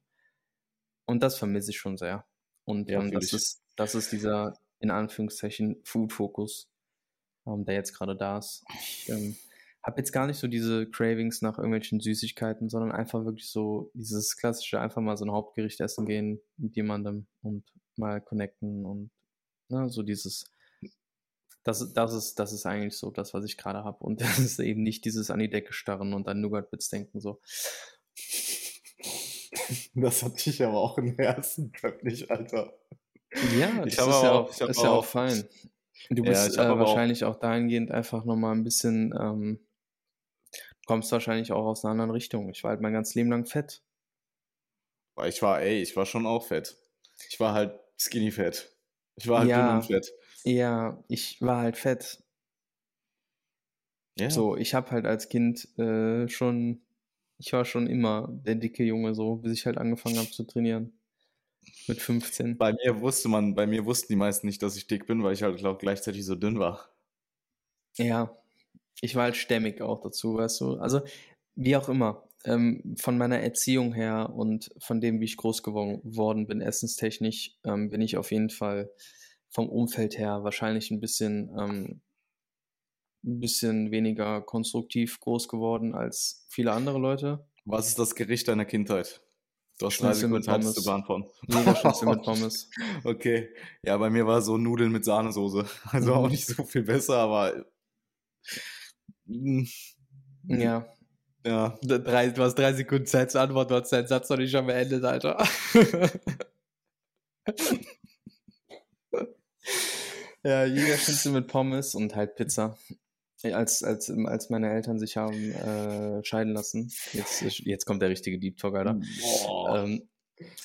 Speaker 2: Und das vermisse ich schon sehr. Und ja, ähm, das, ist, das ist dieser, in Anführungszeichen, Food-Fokus, ähm, der jetzt gerade da ist. Ich ähm, habe jetzt gar nicht so diese Cravings nach irgendwelchen Süßigkeiten, sondern einfach wirklich so dieses klassische, einfach mal so ein Hauptgericht essen gehen mit jemandem und mal connecten und ne, so dieses, das, das, ist, das ist eigentlich so das, was ich gerade habe. Und <laughs> das ist eben nicht dieses an die Decke starren und an Nougat-Bits denken so.
Speaker 1: Das hatte ich aber auch im ersten Prep nicht, Alter.
Speaker 2: Ja, das ist, ja auch, ist ja auch fein. Du bist ja, äh, wahrscheinlich auch, auch dahingehend einfach nochmal ein bisschen, ähm, kommst wahrscheinlich auch aus einer anderen Richtung. Ich war halt mein ganzes Leben lang fett.
Speaker 1: Ich war, ey, ich war schon auch fett. Ich war halt skinny fett. Ich war halt ja, dünn und fett.
Speaker 2: Ja, ich war halt fett. Ja. So, ich habe halt als Kind äh, schon, ich war schon immer der dicke Junge, so, bis ich halt angefangen habe zu trainieren. Mit 15.
Speaker 1: Bei mir wusste man, bei mir wussten die meisten nicht, dass ich dick bin, weil ich halt glaub, gleichzeitig so dünn war.
Speaker 2: Ja, ich war halt stämmig auch dazu, weißt du. Also, wie auch immer, ähm, von meiner Erziehung her und von dem, wie ich groß geworden bin, essenstechnisch, ähm, bin ich auf jeden Fall vom Umfeld her wahrscheinlich ein bisschen, ähm, ein bisschen weniger konstruktiv groß geworden als viele andere Leute.
Speaker 1: Was ist das Gericht deiner Kindheit? Du hast drei Sekunden Zeit zu beantworten.
Speaker 2: Mega mit <laughs> Pommes.
Speaker 1: okay. Ja, bei mir war so Nudeln mit Sahnesoße. <laughs> Also auch mhm. nicht so viel besser, aber.
Speaker 2: Mm, ja. Ja. Drei, du hast drei Sekunden Zeit zu antworten, du hast deinen Satz noch nicht schon beendet, Alter. <laughs> ja, Jägerschnitzel mit Pommes und halt Pizza. Als, als, als meine Eltern sich haben äh, scheiden lassen, jetzt, jetzt kommt der richtige Deep Talk, Alter. Ähm,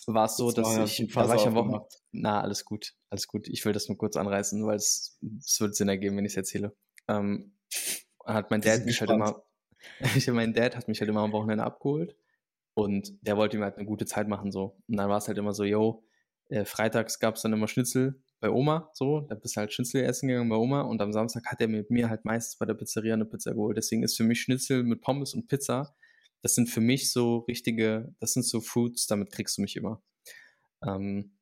Speaker 2: war es so, das dass ich, da war ich am Wochenende, na, alles gut, alles gut. Ich will das nur kurz anreißen, weil es, es wird Sinn ergeben, wenn ich es erzähle. Ähm, hat mein Dad mich halt immer, ich, <laughs> mein Dad hat mich halt immer am Wochenende abgeholt und der wollte mir halt eine gute Zeit machen, so. Und dann war es halt immer so, yo, äh, freitags gab es dann immer Schnitzel bei Oma, so, da bist du halt Schnitzel essen gegangen bei Oma und am Samstag hat er mit mir halt meistens bei der Pizzeria eine Pizza geholt. Deswegen ist für mich Schnitzel mit Pommes und Pizza, das sind für mich so richtige, das sind so Foods, damit kriegst du mich immer. Ähm,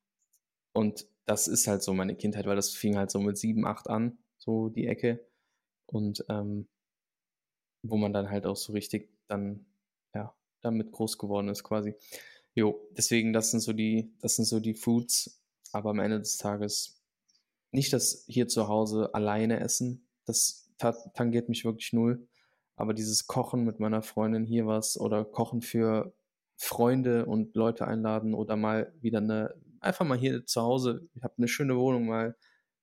Speaker 2: und das ist halt so meine Kindheit, weil das fing halt so mit sieben, acht an, so die Ecke. Und ähm, wo man dann halt auch so richtig dann, ja, damit groß geworden ist quasi. Jo, deswegen, das sind so die, das sind so die Foods, aber am Ende des Tages nicht das hier zu Hause alleine essen, das tangiert mich wirklich null. Aber dieses Kochen mit meiner Freundin hier was oder Kochen für Freunde und Leute einladen oder mal wieder eine, einfach mal hier zu Hause, ich habe eine schöne Wohnung, mal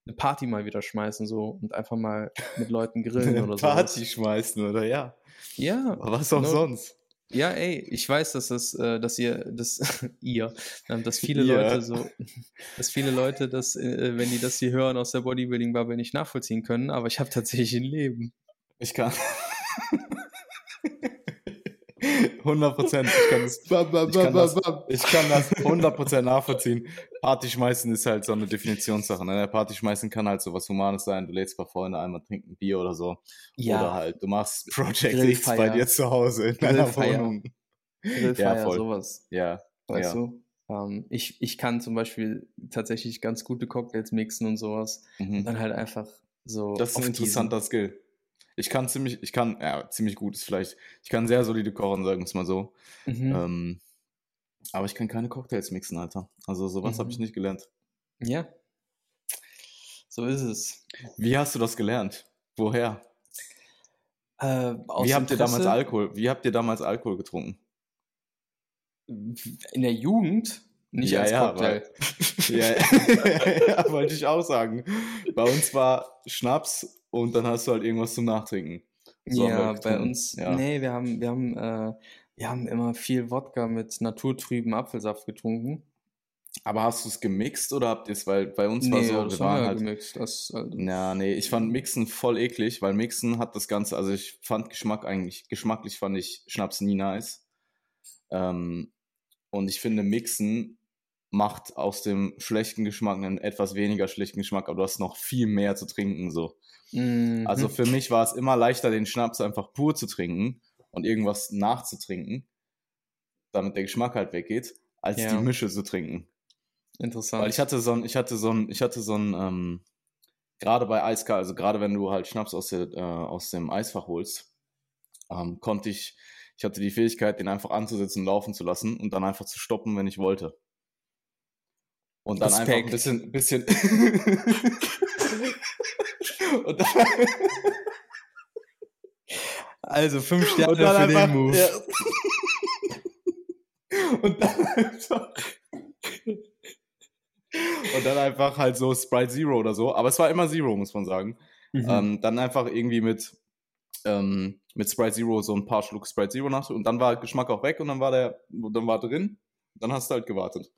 Speaker 2: eine Party mal wieder schmeißen so und einfach mal mit Leuten grillen <laughs> oder so.
Speaker 1: Party schmeißen oder ja.
Speaker 2: Ja.
Speaker 1: Aber was auch no, sonst.
Speaker 2: Ja, ey, ich weiß, dass das, äh, dass ihr, dass <laughs> ihr, ähm, dass viele ja. Leute so, <laughs> dass viele Leute das, äh, wenn die das hier hören aus der Bodybuilding-Bubble nicht nachvollziehen können, aber ich habe tatsächlich ein Leben.
Speaker 1: Ich kann. 100 Prozent. Ich kann das, ich kann das, ich kann das 100 Prozent nachvollziehen. Party schmeißen ist halt so eine Definitionssache. Ne? Party schmeißen kann halt so was Humanes sein. Du lädst ein paar Freunde einmal trinken Bier oder so. Ja. Oder halt, du machst Project X bei dir zu Hause in deiner Wohnung.
Speaker 2: Grillfeier, ja, voll. sowas.
Speaker 1: Ja.
Speaker 2: Weißt ja. du? Ähm, ich, ich kann zum Beispiel tatsächlich ganz gute Cocktails mixen und sowas. Mhm. Und dann halt einfach so.
Speaker 1: Das ist ein interessanter Skill. Ich kann ziemlich, ich kann, ja, ziemlich gut ist vielleicht, ich kann sehr solide kochen, sagen wir es mal so. Mhm. Ähm, aber ich kann keine Cocktails mixen, Alter. Also sowas mhm. habe ich nicht gelernt.
Speaker 2: Ja. So ist es.
Speaker 1: Wie hast du das gelernt? Woher?
Speaker 2: Äh,
Speaker 1: Wie habt ihr damals Alkohol? Wie habt ihr damals Alkohol getrunken?
Speaker 2: In der Jugend? Nicht ja, als
Speaker 1: ja,
Speaker 2: Cocktail.
Speaker 1: Weil, <laughs> ja, ja, <laughs> wollte ich auch sagen. Bei uns war Schnaps und dann hast du halt irgendwas zum Nachtrinken.
Speaker 2: So ja, bei uns, ja. nee, wir haben, wir haben, äh, wir haben immer viel Wodka mit naturtrüben Apfelsaft getrunken.
Speaker 1: Aber hast du es gemixt oder habt ihr es, weil bei uns nee, war so,
Speaker 2: wir waren halt, gemixt. Das,
Speaker 1: also ja, nee, ich fand Mixen voll eklig, weil Mixen hat das Ganze, also ich fand Geschmack eigentlich, geschmacklich fand ich Schnaps nie nice. Ähm, und ich finde Mixen macht aus dem schlechten Geschmack einen etwas weniger schlechten Geschmack, aber du hast noch viel mehr zu trinken, so. Mhm. Also für mich war es immer leichter, den Schnaps einfach pur zu trinken und irgendwas nachzutrinken, damit der Geschmack halt weggeht, als ja. die Mische zu trinken.
Speaker 2: Interessant.
Speaker 1: Weil ich hatte so ein, ich hatte so ein, ich hatte so ein, ähm, gerade bei Eiskalt, also gerade wenn du halt Schnaps aus, der, äh, aus dem Eisfach holst, ähm, konnte ich, ich hatte die Fähigkeit, den einfach anzusetzen, laufen zu lassen und dann einfach zu stoppen, wenn ich wollte. Und dann Respekt. einfach ein bisschen, bisschen <laughs>
Speaker 2: und dann <laughs> also fünf Sterne für einfach, den Move. Ja. <laughs>
Speaker 1: und dann einfach und dann einfach halt so Sprite Zero oder so. Aber es war immer Zero, muss man sagen. Mhm. Ähm, dann einfach irgendwie mit, ähm, mit Sprite Zero so ein paar Schluck Sprite Zero nach und dann war Geschmack auch weg und dann war der, dann war drin. Dann hast du halt gewartet.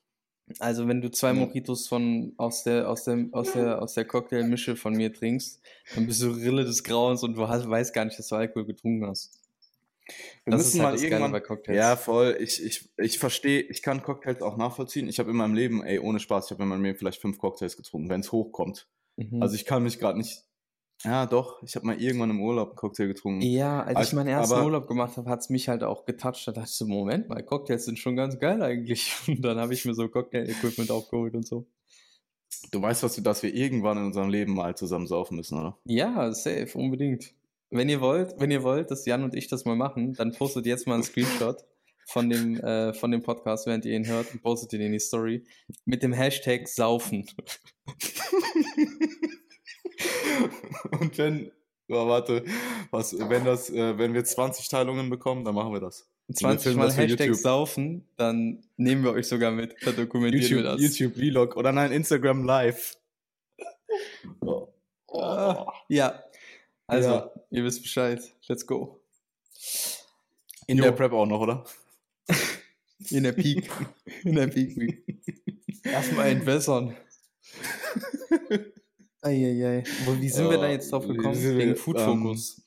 Speaker 2: Also wenn du zwei Mojitos von aus der aus der aus der aus der Cocktailmische von mir trinkst, dann bist du Rille des Grauens und du hast, weißt gar nicht, dass du Alkohol getrunken hast.
Speaker 1: Wir das müssen halt mal irgendwann bei Cocktails. Ja, voll. Ich, ich, ich verstehe, ich kann Cocktails auch nachvollziehen. Ich habe in meinem Leben, ey, ohne Spaß, ich habe in meinem Leben vielleicht fünf Cocktails getrunken, wenn es hochkommt. Mhm. Also ich kann mich gerade nicht ja, doch. Ich habe mal irgendwann im Urlaub einen Cocktail getrunken.
Speaker 2: Ja, als, als ich meinen ersten aber, Urlaub gemacht habe, hat es mich halt auch getoucht. Da dachte ich so, Moment mal, Cocktails sind schon ganz geil eigentlich. <laughs> Und dann habe ich mir so Cocktail-Equipment aufgeholt und so.
Speaker 1: Du weißt, was du, dass wir irgendwann in unserem Leben mal zusammen saufen müssen, oder?
Speaker 2: Ja, safe, unbedingt. Wenn ihr wollt, wenn ihr wollt, dass Jan und ich das mal machen, dann postet jetzt mal einen Screenshot von dem, äh, von dem Podcast, während ihr ihn hört, und postet ihn in die Story mit dem Hashtag Saufen. <laughs>
Speaker 1: Und wenn, oh, warte, was, wenn das, äh, wenn wir 20 Teilungen bekommen, dann machen wir das.
Speaker 2: 20 Mal Hashtag YouTube. saufen, dann nehmen wir euch sogar mit, da dokumentieren
Speaker 1: YouTube,
Speaker 2: wir das.
Speaker 1: YouTube Vlog oder nein, Instagram Live.
Speaker 2: Oh. Oh. Ja, also, ja. ihr wisst Bescheid. Let's go.
Speaker 1: In jo. der Prep auch noch, oder? <laughs>
Speaker 2: In der Peak. In der Peak Week. <laughs> Erstmal entwässern. <laughs> Eieiei. Wie sind wir da jetzt drauf gekommen?
Speaker 1: Wegen Food Focus.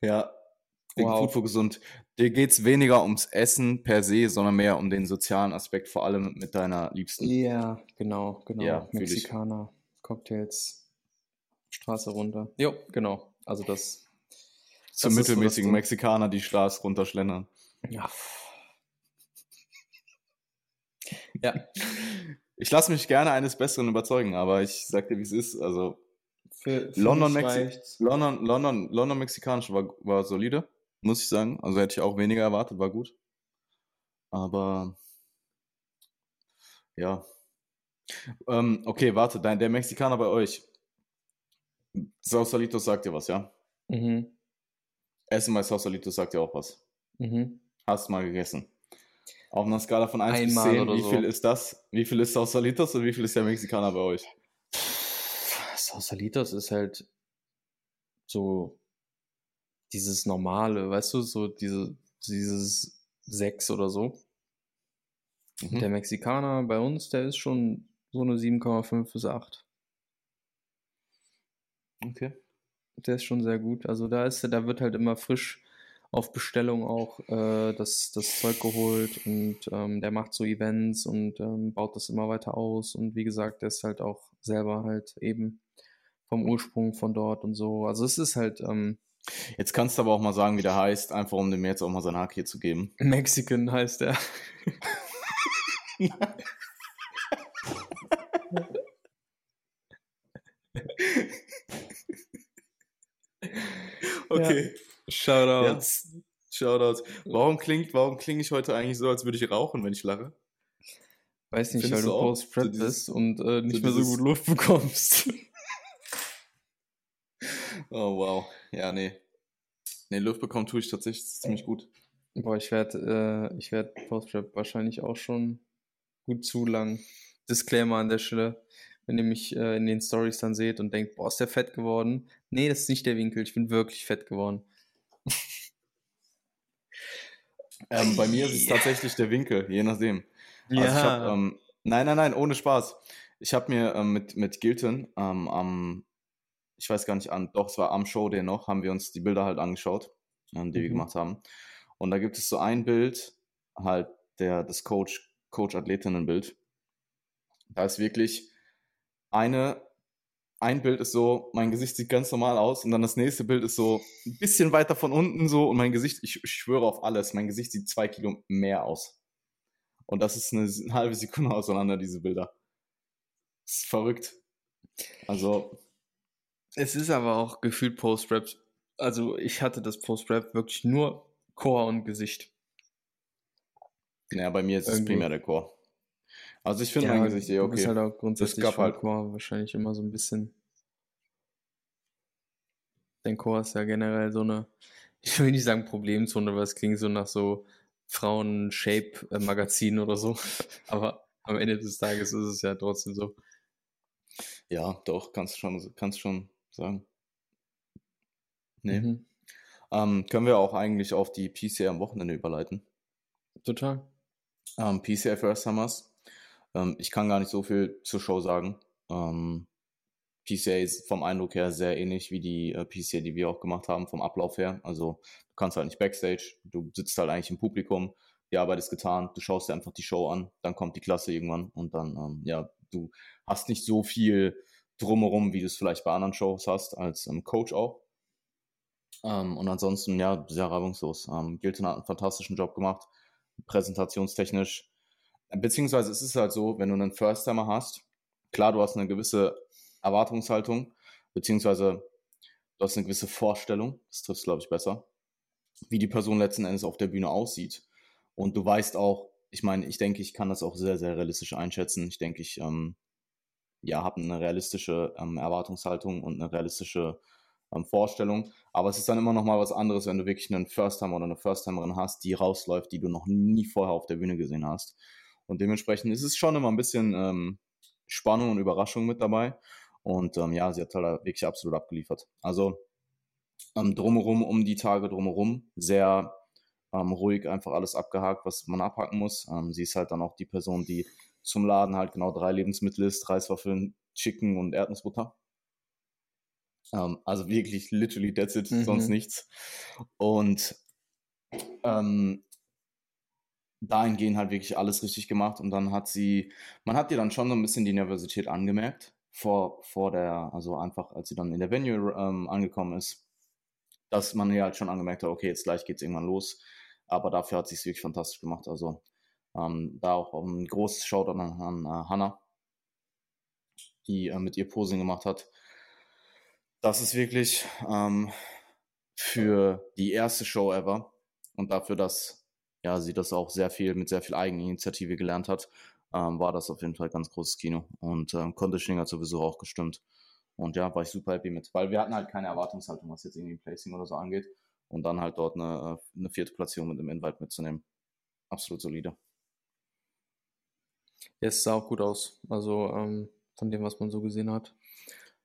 Speaker 1: Ähm, ja, wegen wow. Food Focus. Und dir geht es weniger ums Essen per se, sondern mehr um den sozialen Aspekt, vor allem mit deiner Liebsten.
Speaker 2: Ja, genau, genau. Ja, Mexikaner, Cocktails, Straße runter. Jo, genau. Also das.
Speaker 1: Zum das mittelmäßigen so Mexikaner, die Straße runterschlendern.
Speaker 2: Ja. Ja. <laughs>
Speaker 1: Ich lasse mich gerne eines Besseren überzeugen, aber ich sag dir, wie es ist. Also für, für London, Mexi London, London, London mexikanisch war, war solide, muss ich sagen. Also hätte ich auch weniger erwartet, war gut. Aber ja. Ähm, okay, warte, dein, der Mexikaner bei euch. Sausalitos sagt dir was, ja? Mhm. Essen bei Sausalitos sagt dir auch was. Mhm. Hast mal gegessen. Auf einer Skala von 1 Einmal bis 10, wie so. viel ist das? Wie viel ist Sausalitos und wie viel ist der Mexikaner bei euch?
Speaker 2: Sausalitos ist halt so dieses normale, weißt du, so diese, dieses 6 oder so. Mhm. Der Mexikaner bei uns, der ist schon so eine 7,5 bis 8.
Speaker 1: Okay.
Speaker 2: Der ist schon sehr gut. Also da ist, da wird halt immer frisch auf Bestellung auch äh, das, das Zeug geholt und ähm, der macht so Events und ähm, baut das immer weiter aus und wie gesagt, der ist halt auch selber halt eben vom Ursprung von dort und so. Also es ist halt. Ähm,
Speaker 1: jetzt kannst du aber auch mal sagen, wie der heißt, einfach um dem jetzt auch mal seinen Hack hier zu geben.
Speaker 2: Mexican heißt er. <laughs>
Speaker 1: okay. Ja. Shoutouts. Ja. Shoutouts. Warum klingt, warum klinge ich heute eigentlich so, als würde ich rauchen, wenn ich lache?
Speaker 2: Weiß nicht, Findest weil du post-prep bist und äh, nicht so mehr so gut Luft bekommst. <laughs>
Speaker 1: oh, wow. Ja, nee. Nee, Luft bekommen tue ich tatsächlich ziemlich gut.
Speaker 2: Boah, ich werde äh, werd Post-Prep wahrscheinlich auch schon gut zu lang. Disclaimer an der Stelle, wenn ihr mich äh, in den Stories dann seht und denkt, boah, ist der fett geworden. Nee, das ist nicht der Winkel, ich bin wirklich fett geworden.
Speaker 1: Ähm, bei mir ist es tatsächlich der Winkel, je nachdem. Also ja. Hab, ähm, nein, nein, nein, ohne Spaß. Ich habe mir ähm, mit, mit Gilton ähm, am, ich weiß gar nicht an, doch, es war am Showday noch, haben wir uns die Bilder halt angeschaut, ähm, die mhm. wir gemacht haben. Und da gibt es so ein Bild, halt der, das Coach, Coach-Athletinnen-Bild. Da ist wirklich eine ein Bild ist so, mein Gesicht sieht ganz normal aus und dann das nächste Bild ist so ein bisschen weiter von unten so und mein Gesicht, ich, ich schwöre auf alles, mein Gesicht sieht zwei Kilo mehr aus. Und das ist eine, eine halbe Sekunde <laughs> auseinander, diese Bilder. Das ist verrückt. Also.
Speaker 2: Es ist aber auch gefühlt Post-Rap also ich hatte das Post-Rap wirklich nur Chor und Gesicht.
Speaker 1: Ja, bei mir ist es primär der Chor. Also ich finde ja, mein Gesicht eh okay. Das ist halt auch
Speaker 2: grundsätzlich das halt Chor wahrscheinlich immer so ein bisschen. Dein Chor ist ja generell so eine, <laughs> ich will nicht sagen Problemzone, aber es klingt so nach so Frauen-Shape-Magazin oder so. <laughs> aber am Ende des Tages ist es ja trotzdem so.
Speaker 1: Ja, doch, kannst schon, kannst schon sagen. Nee. Mhm. Ähm, können wir auch eigentlich auf die PCA am Wochenende überleiten?
Speaker 2: Total.
Speaker 1: Ähm, PCA First Summers. Ähm, ich kann gar nicht so viel zur Show sagen. Ähm, PCA ist vom Eindruck her sehr ähnlich wie die äh, PCA, die wir auch gemacht haben, vom Ablauf her. Also du kannst halt nicht Backstage, du sitzt halt eigentlich im Publikum, die Arbeit ist getan, du schaust dir einfach die Show an, dann kommt die Klasse irgendwann und dann, ähm, ja, du hast nicht so viel drumherum, wie du es vielleicht bei anderen Shows hast, als ähm, Coach auch. Ähm, und ansonsten, ja, sehr reibungslos. Ähm, Gilton hat einen fantastischen Job gemacht, präsentationstechnisch. Beziehungsweise es ist halt so, wenn du einen First-Timer hast, klar, du hast eine gewisse Erwartungshaltung, beziehungsweise du hast eine gewisse Vorstellung, das trifft glaube ich besser, wie die Person letzten Endes auf der Bühne aussieht. Und du weißt auch, ich meine, ich denke, ich kann das auch sehr, sehr realistisch einschätzen. Ich denke, ich ähm, ja, habe eine realistische ähm, Erwartungshaltung und eine realistische ähm, Vorstellung. Aber es ist dann immer noch mal was anderes, wenn du wirklich einen First-Timer oder eine First-Timerin hast, die rausläuft, die du noch nie vorher auf der Bühne gesehen hast. Und dementsprechend ist es schon immer ein bisschen ähm, Spannung und Überraschung mit dabei. Und ähm, ja, sie hat halt wirklich absolut abgeliefert. Also ähm, drumherum, um die Tage drumherum, sehr ähm, ruhig einfach alles abgehakt, was man abhaken muss. Ähm, sie ist halt dann auch die Person, die zum Laden halt genau drei Lebensmittel isst, Reiswaffeln, Chicken und Erdnussbutter. Ähm, also wirklich literally that's it, mhm. sonst nichts. Und ähm, dahingehend halt wirklich alles richtig gemacht und dann hat sie, man hat ihr dann schon so ein bisschen die Nervosität angemerkt vor, vor der, also einfach als sie dann in der Venue ähm, angekommen ist, dass man ihr halt schon angemerkt hat, okay, jetzt gleich geht's irgendwann los, aber dafür hat sie es wirklich fantastisch gemacht, also ähm, da auch ein großes Shoutout an, an uh, Hannah, die äh, mit ihr Posing gemacht hat. Das ist wirklich ähm, für die erste Show ever und dafür, dass ja, sie das auch sehr viel mit sehr viel Eigeninitiative gelernt hat, ähm, war das auf jeden Fall ganz großes Kino. Und ähm, Conditioning hat sowieso auch gestimmt. Und ja, war ich super happy mit, weil wir hatten halt keine Erwartungshaltung, was jetzt irgendwie Placing oder so angeht. Und dann halt dort eine, äh, eine vierte Platzierung mit dem Invite mitzunehmen. Absolut solide.
Speaker 2: Ja, es sah auch gut aus. Also ähm, von dem, was man so gesehen hat.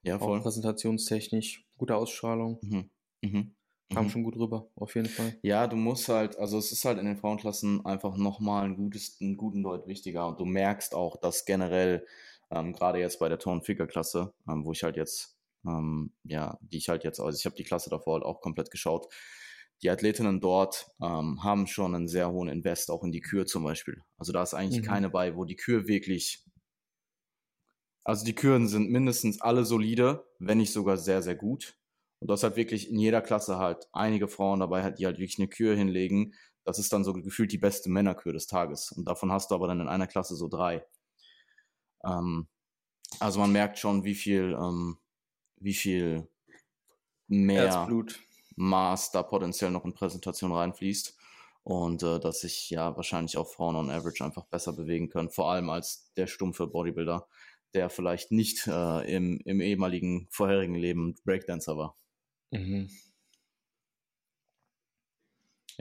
Speaker 2: Ja, voll. Auch präsentationstechnisch, gute Ausstrahlung. Mhm. Mhm. Kam mhm. schon gut rüber, auf jeden Fall.
Speaker 1: Ja, du musst halt, also es ist halt in den Frauenklassen einfach nochmal ein gutes, einen guten Deut wichtiger und du merkst auch, dass generell, ähm, gerade jetzt bei der Turn-Figure-Klasse, ähm, wo ich halt jetzt, ähm, ja, die ich halt jetzt, also ich habe die Klasse davor halt auch komplett geschaut, die Athletinnen dort ähm, haben schon einen sehr hohen Invest, auch in die Kür zum Beispiel. Also da ist eigentlich mhm. keine bei, wo die Kür wirklich, also die Küren sind mindestens alle solide, wenn nicht sogar sehr, sehr gut. Und du hast halt wirklich in jeder Klasse halt einige Frauen dabei, die halt wirklich eine Kür hinlegen. Das ist dann so gefühlt die beste Männerkür des Tages. Und davon hast du aber dann in einer Klasse so drei. Ähm, also man merkt schon, wie viel, ähm, wie viel mehr Herzblut. Maß da potenziell noch in Präsentation reinfließt. Und äh, dass sich ja wahrscheinlich auch Frauen on average einfach besser bewegen können. Vor allem als der stumpfe Bodybuilder, der vielleicht nicht äh, im, im ehemaligen vorherigen Leben Breakdancer war. Mhm.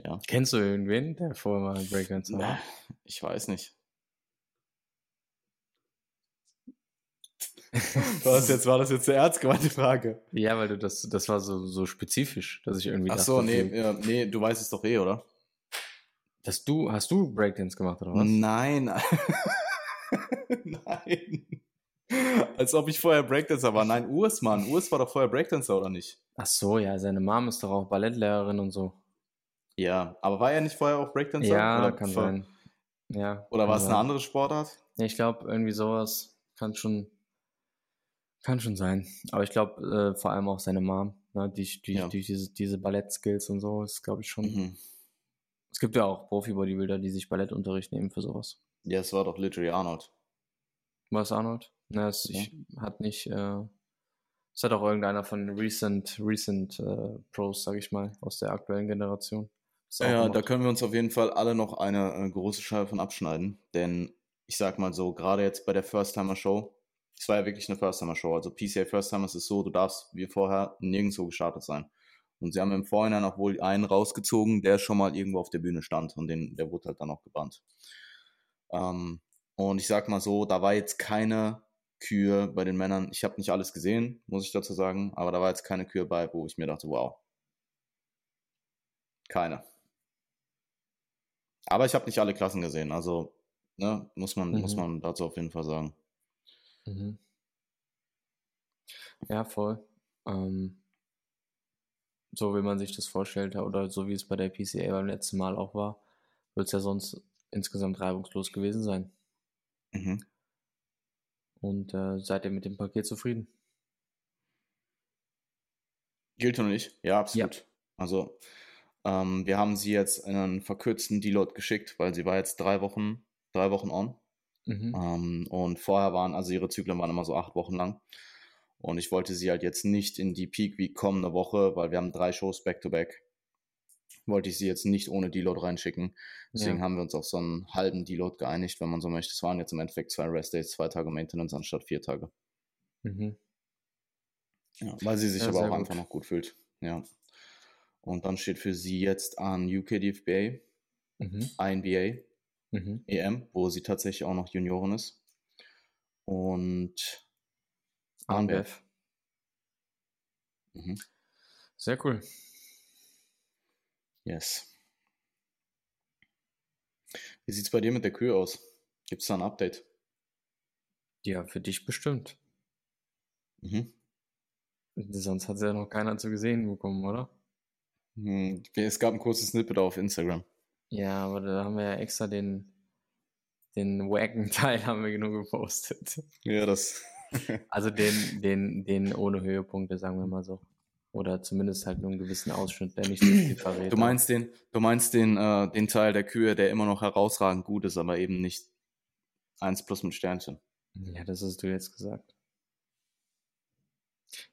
Speaker 2: Ja. Kennst du irgendwen, der vorher mal Breakdancer war?
Speaker 1: Ich weiß nicht. <laughs> Was jetzt war das jetzt eine ernst gemeinte Frage?
Speaker 2: Ja, weil du das, das war so, so spezifisch, dass ich irgendwie.
Speaker 1: Ach so, nee, ja, nee, du weißt es doch eh, oder?
Speaker 2: Dass du, hast du Breakdance gemacht oder was?
Speaker 1: Nein. <laughs> Nein. <laughs> Als ob ich vorher Breakdancer war. Nein, Urs, Mann. Urs war doch vorher Breakdancer, oder nicht?
Speaker 2: Ach so, ja, seine Mom ist doch auch Ballettlehrerin und so.
Speaker 1: Ja, aber war er nicht vorher auch Breakdancer?
Speaker 2: Ja, oder kann vor... sein. Ja.
Speaker 1: Oder war es eine andere Sportart?
Speaker 2: Ja, ich glaube, irgendwie sowas kann schon, kann schon sein. Aber ich glaube, äh, vor allem auch seine Mom, ne, die, die, ja. die, diese, diese Ballett-Skills und so, ist, glaube ich, schon. Mhm. Es gibt ja auch Profi-Bodybuilder, die sich Ballettunterricht nehmen für sowas.
Speaker 1: Ja, es war doch literally Arnold.
Speaker 2: War es Arnold? Na, es ja. ich, hat nicht, äh, Das hat auch irgendeiner von Recent, Recent äh, Pros, sag ich mal, aus der aktuellen Generation.
Speaker 1: Ja, da können wir uns auf jeden Fall alle noch eine äh, große Scheibe von abschneiden. Denn ich sag mal so, gerade jetzt bei der First-Timer-Show, es war ja wirklich eine First-Timer-Show. Also PCA First-Timers ist so, du darfst wie vorher nirgendwo gestartet sein. Und sie haben im Vorhinein auch wohl einen rausgezogen, der schon mal irgendwo auf der Bühne stand und den, der wurde halt dann auch gebannt. Ähm, und ich sag mal so, da war jetzt keine Kühe bei den Männern. Ich habe nicht alles gesehen, muss ich dazu sagen, aber da war jetzt keine Kühe bei, wo ich mir dachte, wow. Keine. Aber ich habe nicht alle Klassen gesehen, also ne, muss, man, mhm. muss man dazu auf jeden Fall sagen. Mhm.
Speaker 2: Ja, voll. Ähm, so wie man sich das vorstellt oder so wie es bei der PCA beim letzten Mal auch war, wird es ja sonst insgesamt reibungslos gewesen sein. Mhm. Und äh, seid ihr mit dem Paket zufrieden?
Speaker 1: Gilt und ich, ja, absolut. Ja. Also, ähm, wir haben sie jetzt in einen verkürzten Deload geschickt, weil sie war jetzt drei Wochen, drei Wochen on. Mhm. Ähm, und vorher waren, also ihre Zyklen waren immer so acht Wochen lang. Und ich wollte sie halt jetzt nicht in die Peak Week kommende Woche, weil wir haben drei Shows back-to-back. -back, wollte ich sie jetzt nicht ohne Deload reinschicken. Deswegen ja. haben wir uns auf so einen halben Deload geeinigt, wenn man so möchte. Es waren jetzt im Endeffekt zwei Rest Days, zwei Tage Maintenance anstatt vier Tage. Mhm. Ja, weil sie sich ja, aber auch gut. einfach noch gut fühlt. Ja. Und dann steht für sie jetzt an UKDFBA, mhm. INBA, mhm. EM, wo sie tatsächlich auch noch Juniorin ist. Und ANBF.
Speaker 2: Mhm. Sehr cool.
Speaker 1: Yes. Wie sieht es bei dir mit der Kühe aus? Gibt es da ein Update?
Speaker 2: Ja, für dich bestimmt. Mhm. Sonst hat es ja noch keiner zu gesehen bekommen, oder?
Speaker 1: Hm, es gab ein kurzes Snippet auf Instagram.
Speaker 2: Ja, aber da haben wir ja extra den, den Wagon-Teil <laughs> haben wir genug gepostet.
Speaker 1: Ja, das.
Speaker 2: also den, den, den ohne Höhepunkte, sagen wir mal so. Oder zumindest halt nur einen gewissen Ausschnitt, der nicht so <clears throat> viel verrät.
Speaker 1: Du meinst den, du meinst den, äh, den Teil der Kühe, der immer noch herausragend gut ist, aber eben nicht 1 plus mit Sternchen.
Speaker 2: Ja, das hast du jetzt gesagt.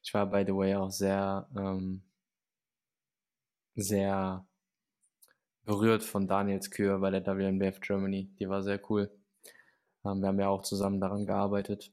Speaker 2: Ich war, by the way, auch sehr, ähm, sehr berührt von Daniels Kühe bei der WNBF Germany. Die war sehr cool. Ähm, wir haben ja auch zusammen daran gearbeitet.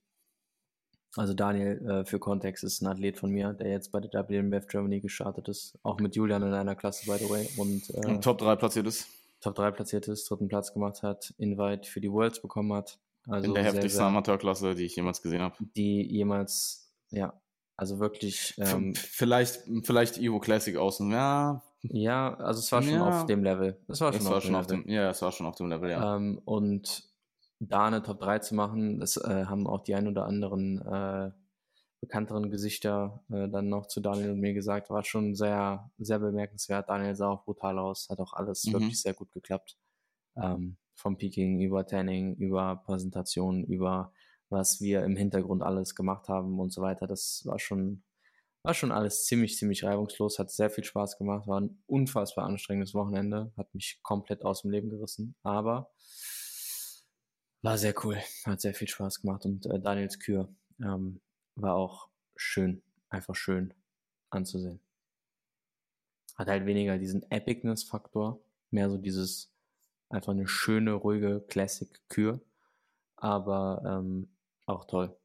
Speaker 2: Also Daniel, äh, für Kontext, ist ein Athlet von mir, der jetzt bei der WNBF Germany gestartet ist. Auch mit Julian in einer Klasse, by the way. Und,
Speaker 1: äh, und Top 3 platziert ist.
Speaker 2: Top 3 platziert ist, dritten Platz gemacht hat, Invite für die Worlds bekommen hat.
Speaker 1: Also in der heftigsten Amateurklasse, die ich jemals gesehen habe.
Speaker 2: Die jemals, ja, also wirklich.
Speaker 1: Ähm, vielleicht, vielleicht Evo Classic außen, ja.
Speaker 2: Ja, also es war schon ja. auf dem Level.
Speaker 1: Es war schon, es auf, war dem schon auf dem Ja, es war schon auf dem Level, ja.
Speaker 2: Ähm, und da eine Top 3 zu machen, das äh, haben auch die ein oder anderen äh, bekannteren Gesichter äh, dann noch zu Daniel und mir gesagt, war schon sehr, sehr bemerkenswert. Daniel sah auch brutal aus, hat auch alles mhm. wirklich sehr gut geklappt. Ähm, vom Peaking über Tanning, über Präsentation, über was wir im Hintergrund alles gemacht haben und so weiter. Das war schon, war schon alles ziemlich, ziemlich reibungslos, hat sehr viel Spaß gemacht, war ein unfassbar anstrengendes Wochenende, hat mich komplett aus dem Leben gerissen, aber war sehr cool, hat sehr viel Spaß gemacht und äh, Daniels Kür ähm, war auch schön, einfach schön anzusehen. Hat halt weniger diesen Epicness-Faktor, mehr so dieses einfach eine schöne, ruhige Classic-Kür, aber ähm, auch toll.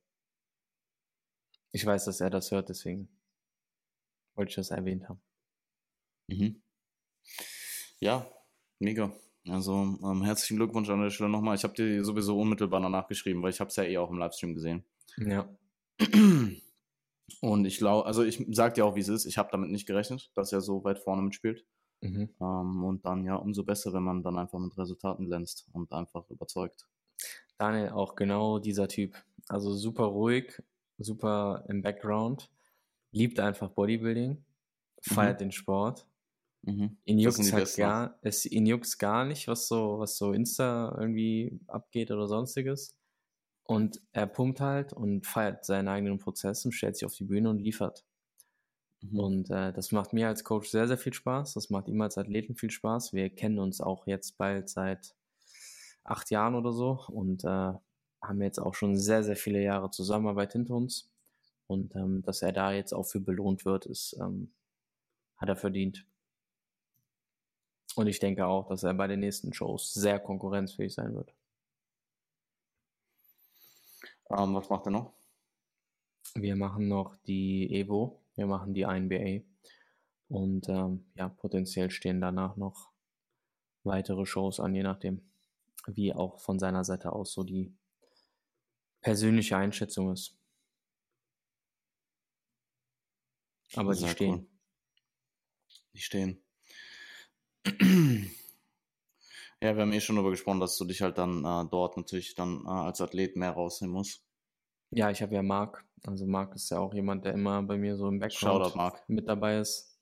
Speaker 2: Ich weiß, dass er das hört, deswegen wollte ich das erwähnt haben.
Speaker 1: Mhm. Ja, mega. Also ähm, herzlichen Glückwunsch an der Stelle nochmal. Ich habe dir sowieso unmittelbar danach geschrieben, weil ich habe es ja eh auch im Livestream gesehen.
Speaker 2: Ja. <clears throat>
Speaker 1: Und ich glaube, also ich sag dir auch, wie es ist. Ich habe damit nicht gerechnet, dass er so weit vorne mitspielt. Mhm. Ähm, und dann ja umso besser, wenn man dann einfach mit Resultaten glänzt und einfach überzeugt.
Speaker 2: Daniel auch genau dieser Typ. Also super ruhig, super im Background, liebt einfach Bodybuilding, feiert mhm. den Sport Mhm. Ihn juckt halt gar, es, ihn juckt's gar nicht, was so, was so Insta irgendwie abgeht oder sonstiges. Und er pumpt halt und feiert seinen eigenen Prozess und stellt sich auf die Bühne und liefert. Mhm. Und äh, das macht mir als Coach sehr, sehr viel Spaß. Das macht ihm als Athleten viel Spaß. Wir kennen uns auch jetzt bald seit acht Jahren oder so und äh, haben jetzt auch schon sehr, sehr viele Jahre Zusammenarbeit hinter uns. Und ähm, dass er da jetzt auch für belohnt wird, ist, ähm, hat er verdient. Und ich denke auch, dass er bei den nächsten Shows sehr konkurrenzfähig sein wird.
Speaker 1: Ähm, was macht er noch?
Speaker 2: Wir machen noch die Evo, wir machen die INBA und ähm, ja, potenziell stehen danach noch weitere Shows an, je nachdem, wie auch von seiner Seite aus so die persönliche Einschätzung ist. Aber die stehen. Cool.
Speaker 1: Die stehen. Ja, wir haben eh schon darüber gesprochen, dass du dich halt dann äh, dort natürlich dann äh, als Athlet mehr rausnehmen musst.
Speaker 2: Ja, ich habe ja Marc. Also Marc ist ja auch jemand, der immer bei mir so im Background Shoutout, mit dabei ist.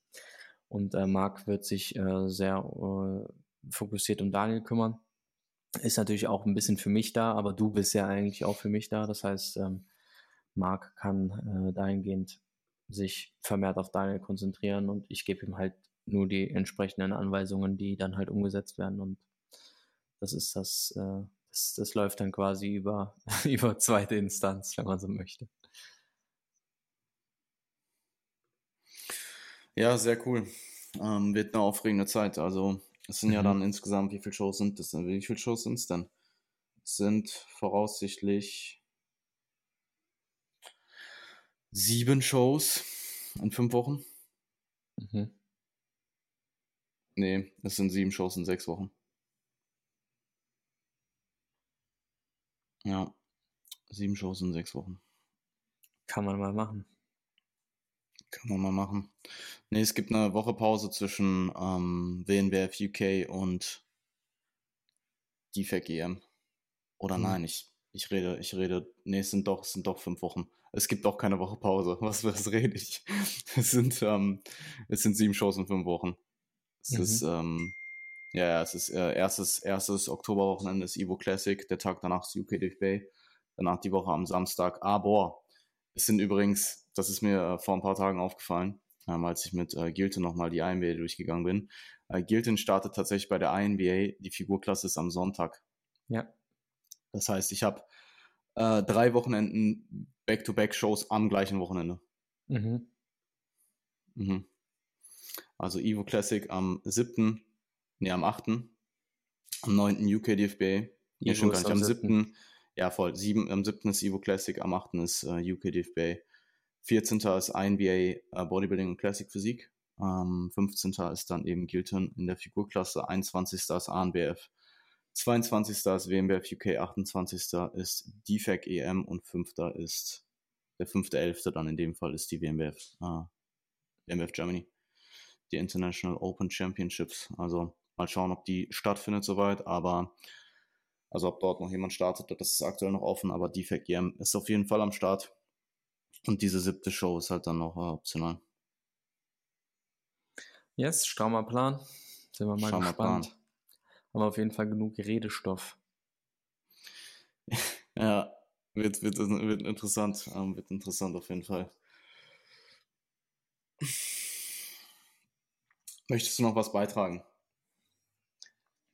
Speaker 2: Und äh, Marc wird sich äh, sehr äh, fokussiert um Daniel kümmern. Ist natürlich auch ein bisschen für mich da, aber du bist ja eigentlich auch für mich da. Das heißt, ähm, Marc kann äh, dahingehend sich vermehrt auf Daniel konzentrieren und ich gebe ihm halt nur die entsprechenden Anweisungen, die dann halt umgesetzt werden. Und das ist das, äh, das, das läuft dann quasi über, <laughs> über zweite Instanz, wenn man so möchte.
Speaker 1: Ja, sehr cool. Ähm, wird eine aufregende Zeit. Also, es sind mhm. ja dann insgesamt, wie viele Shows sind das denn? Wie viele Shows sind es denn? Es sind voraussichtlich sieben Shows in fünf Wochen. Mhm. Nee, es sind sieben Shows in sechs Wochen. Ja, sieben Shows in sechs Wochen.
Speaker 2: Kann man mal machen.
Speaker 1: Kann man mal machen. Nee, es gibt eine Woche Pause zwischen ähm, WNBF UK und DFAC EM. Oder hm. nein, ich, ich rede, ich rede, nee, es sind doch, es sind doch fünf Wochen. Es gibt auch keine Woche Pause. <laughs> Was, was rede ich? Es sind, ähm, es sind sieben Shows in fünf Wochen. Es mhm. ist, ähm, ja, ja, es ist äh, erstes, erstes Oktoberwochenende ist Evo Classic, der Tag danach ist UK DFB, danach die Woche am Samstag. Aber es sind übrigens, das ist mir äh, vor ein paar Tagen aufgefallen, ähm, als ich mit äh, Gilton nochmal die INBA durchgegangen bin. Äh, Gilton startet tatsächlich bei der INBA, die Figurklasse ist am Sonntag.
Speaker 2: Ja.
Speaker 1: Das heißt, ich habe äh, drei Wochenenden Back-to-Back-Shows am gleichen Wochenende. Mhm. Mhm. Also Evo Classic am 7 nee, am 8., am 9. UK DFB, nee, schon gar nicht, am 7. Ja, voll, 7, am 7. ist Evo Classic, am 8. ist uh, UK DFB, 14. ist INBA uh, Bodybuilding und Classic Physik, ähm, 15. ist dann eben Gilton in der Figurklasse, 21. ist ANBF, 22. ist WMBF UK, 28. ist DFAC EM und 5. ist der 5.11. dann in dem Fall ist die WMBF, äh, WMBF Germany, die International Open Championships. Also Mal schauen, ob die stattfindet soweit, aber also ob dort noch jemand startet, das ist aktuell noch offen, aber Defect Game ist auf jeden Fall am Start. Und diese siebte Show ist halt dann noch äh, optional.
Speaker 2: Yes, strammer Plan. Sind wir mal strammer gespannt. Plan. Haben wir auf jeden Fall genug Redestoff. <laughs>
Speaker 1: ja, wird, wird, wird interessant. Ähm, wird interessant auf jeden Fall. Möchtest du noch was beitragen?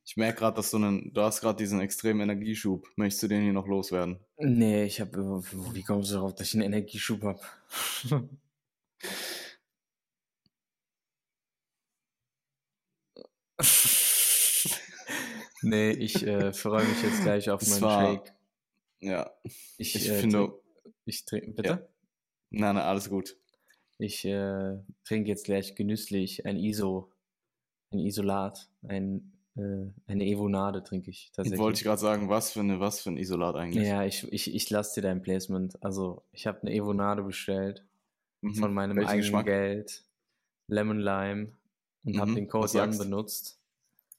Speaker 1: Ich merke gerade, dass du einen, du hast gerade diesen extremen Energieschub. Möchtest du den hier noch loswerden?
Speaker 2: Nee, ich habe, wie kommst du darauf, dass ich einen Energieschub habe? <laughs> nee, ich äh, freue mich jetzt gleich auf meinen war, Shake.
Speaker 1: Ja.
Speaker 2: Ich, ich äh, finde. Ich trinke, bitte? Ja.
Speaker 1: Nein, nein, alles gut.
Speaker 2: Ich äh, trinke jetzt gleich genüsslich ein ISO, ein Isolat, ein äh, eine Evonade trinke ich
Speaker 1: tatsächlich. Wollte ich gerade sagen, was für, eine, was für ein Isolat eigentlich?
Speaker 2: Ja, ich, ich, ich lasse dir dein Placement. Also, ich habe eine Evonade bestellt mhm. von meinem Welchen eigenen Geschmack? Geld. Lemon Lime und mhm. habe den Code Jan benutzt.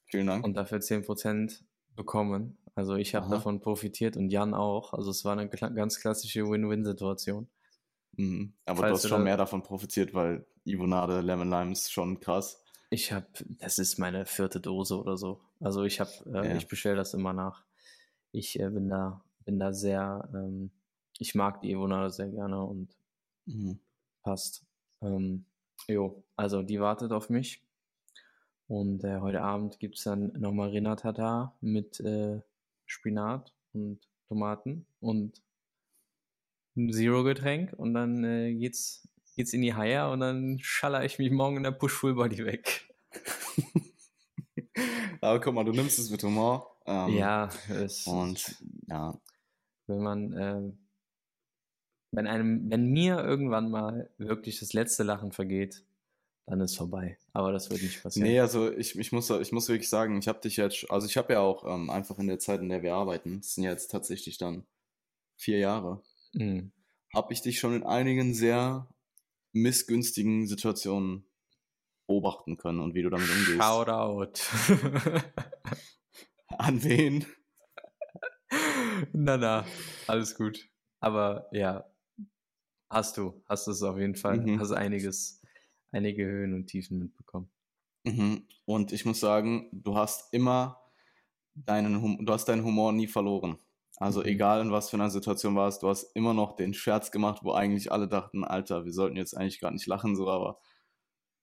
Speaker 1: Vielen Dank.
Speaker 2: Und dafür 10% bekommen. Also ich habe davon profitiert und Jan auch. Also es war eine ganz klassische Win-Win-Situation.
Speaker 1: Mhm. Aber Falls du hast schon mehr davon profitiert, weil Ivonade Lemon Lime ist schon krass.
Speaker 2: Ich habe, das ist meine vierte Dose oder so. Also ich habe, äh, ja. ich bestelle das immer nach. Ich äh, bin da, bin da sehr, ähm, ich mag die Evonade sehr gerne und mhm. passt. Ähm, jo, also die wartet auf mich. Und äh, heute Abend gibt es dann nochmal Rinatata mit äh, Spinat und Tomaten und ein Zero-Getränk und dann äh, geht's, geht's in die Haier und dann schaller ich mich morgen in der Push-Full-Body weg. <laughs>
Speaker 1: Aber guck mal, du nimmst es mit Humor.
Speaker 2: Ähm, ja, es,
Speaker 1: und ja.
Speaker 2: Wenn man, äh, wenn einem, wenn mir irgendwann mal wirklich das letzte Lachen vergeht, dann ist vorbei. Aber das wird nicht passieren.
Speaker 1: Nee, also ich, ich, muss, ich muss wirklich sagen, ich habe dich jetzt, also ich habe ja auch ähm, einfach in der Zeit, in der wir arbeiten, das sind ja jetzt tatsächlich dann vier Jahre, mhm. habe ich dich schon in einigen sehr missgünstigen Situationen beobachten können und wie du damit umgehst.
Speaker 2: Shoutout. <laughs>
Speaker 1: An wen?
Speaker 2: na, na, alles gut. Aber ja, hast du, hast du es auf jeden Fall. Mhm. Hast einiges einige Höhen und Tiefen mitbekommen.
Speaker 1: Mhm. Und ich muss sagen, du hast immer deinen, hum du hast deinen Humor nie verloren. Also mhm. egal in was für einer Situation warst, du hast immer noch den Scherz gemacht, wo eigentlich alle dachten, Alter, wir sollten jetzt eigentlich gar nicht lachen, so, aber.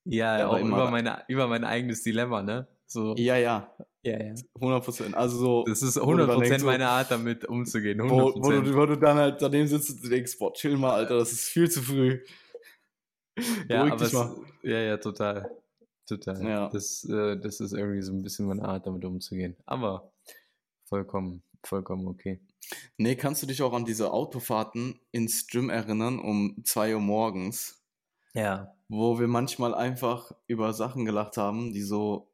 Speaker 2: Ja, ja auch über, meine, über mein eigenes Dilemma, ne? So.
Speaker 1: Ja, ja.
Speaker 2: Ja, ja.
Speaker 1: 100 Prozent. Also so.
Speaker 2: Das ist 100 Prozent meine Art, damit umzugehen. 100%.
Speaker 1: Wo, wo, du, wo du dann halt daneben sitzt und denkst, boah, chill mal, Alter, das ist viel zu früh.
Speaker 2: ja, aber es, ja, ja, total. Total. Ja. Das, äh, das ist irgendwie so ein bisschen meine Art, damit umzugehen. Aber vollkommen, vollkommen okay.
Speaker 1: Nee, kannst du dich auch an diese Autofahrten ins Gym erinnern um 2 Uhr morgens?
Speaker 2: Ja.
Speaker 1: Wo wir manchmal einfach über Sachen gelacht haben, die so,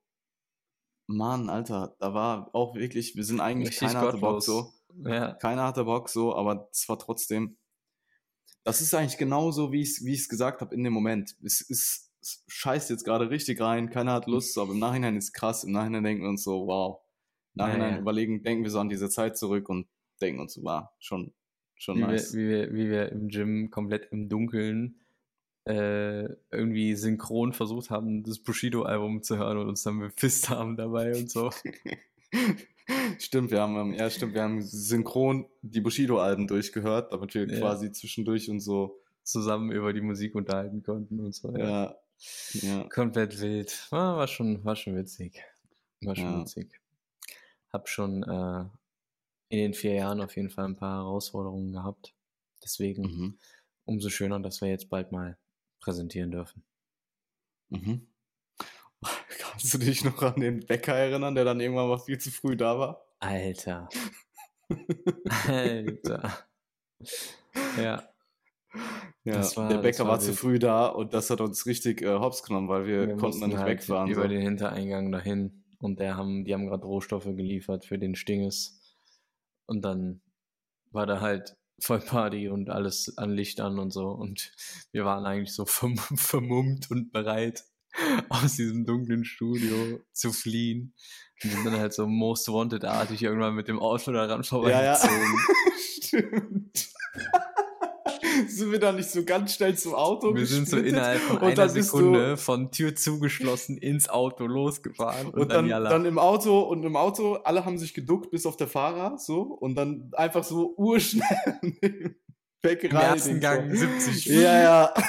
Speaker 1: Mann, Alter, da war auch wirklich, wir sind eigentlich, Richtig keiner hatte Bock so.
Speaker 2: Ja.
Speaker 1: Keiner hatte Bock so, aber es war trotzdem das ist eigentlich genauso, wie ich es wie gesagt habe in dem Moment. Es ist es scheißt jetzt gerade richtig rein, keiner hat Lust, aber im Nachhinein ist krass. Im Nachhinein denken wir uns so, wow. Nachhinein ja, ja. überlegen, denken wir so an diese Zeit zurück und denken uns so, wow, schon, schon
Speaker 2: wie
Speaker 1: nice.
Speaker 2: Wir, wie, wir, wie wir im Gym komplett im Dunkeln äh, irgendwie synchron versucht haben, das Bushido-Album zu hören und uns dann befisst haben dabei und so. <laughs>
Speaker 1: stimmt, wir haben, ähm, ja, stimmt, wir haben synchron die Bushido-Alben durchgehört, damit wir ja. quasi zwischendurch und so
Speaker 2: zusammen über die Musik unterhalten konnten und so.
Speaker 1: Ja. ja.
Speaker 2: Komplett wild. War, war, schon, war schon witzig. War schon witzig. Hab schon äh, in den vier Jahren auf jeden Fall ein paar Herausforderungen gehabt. Deswegen mhm. umso schöner, dass wir jetzt bald mal präsentieren dürfen.
Speaker 1: Mhm. <laughs> Kannst du dich noch an den Bäcker erinnern, der dann irgendwann mal viel zu früh da war?
Speaker 2: Alter. <laughs> Alter. Ja.
Speaker 1: Ja, war, der Bäcker war, war zu früh da und das hat uns richtig äh, hops genommen, weil wir, wir konnten dann nicht halt wegfahren.
Speaker 2: Über so. den Hintereingang dahin und der haben, die haben gerade Rohstoffe geliefert für den Stinges. Und dann war da halt voll Party und alles an Licht an und so. Und wir waren eigentlich so <laughs> vermummt und bereit, aus diesem dunklen Studio zu fliehen. Und sind dann halt so Most Wanted-artig irgendwann mit dem Auto daran vorbeigezogen. Ja, ja.
Speaker 1: Stimmt. <laughs> <laughs> <laughs> sind wir dann nicht so ganz schnell zum Auto
Speaker 2: Wir sind so innerhalb von einer Sekunde von Tür zugeschlossen ins Auto losgefahren.
Speaker 1: Und, und dann, dann, dann, im Auto und im Auto, alle haben sich geduckt, bis auf der Fahrer, so. Und dann einfach so urschnell <laughs>
Speaker 2: Bäckerei. Im ersten Gang 70.
Speaker 1: Ja, ja. <laughs>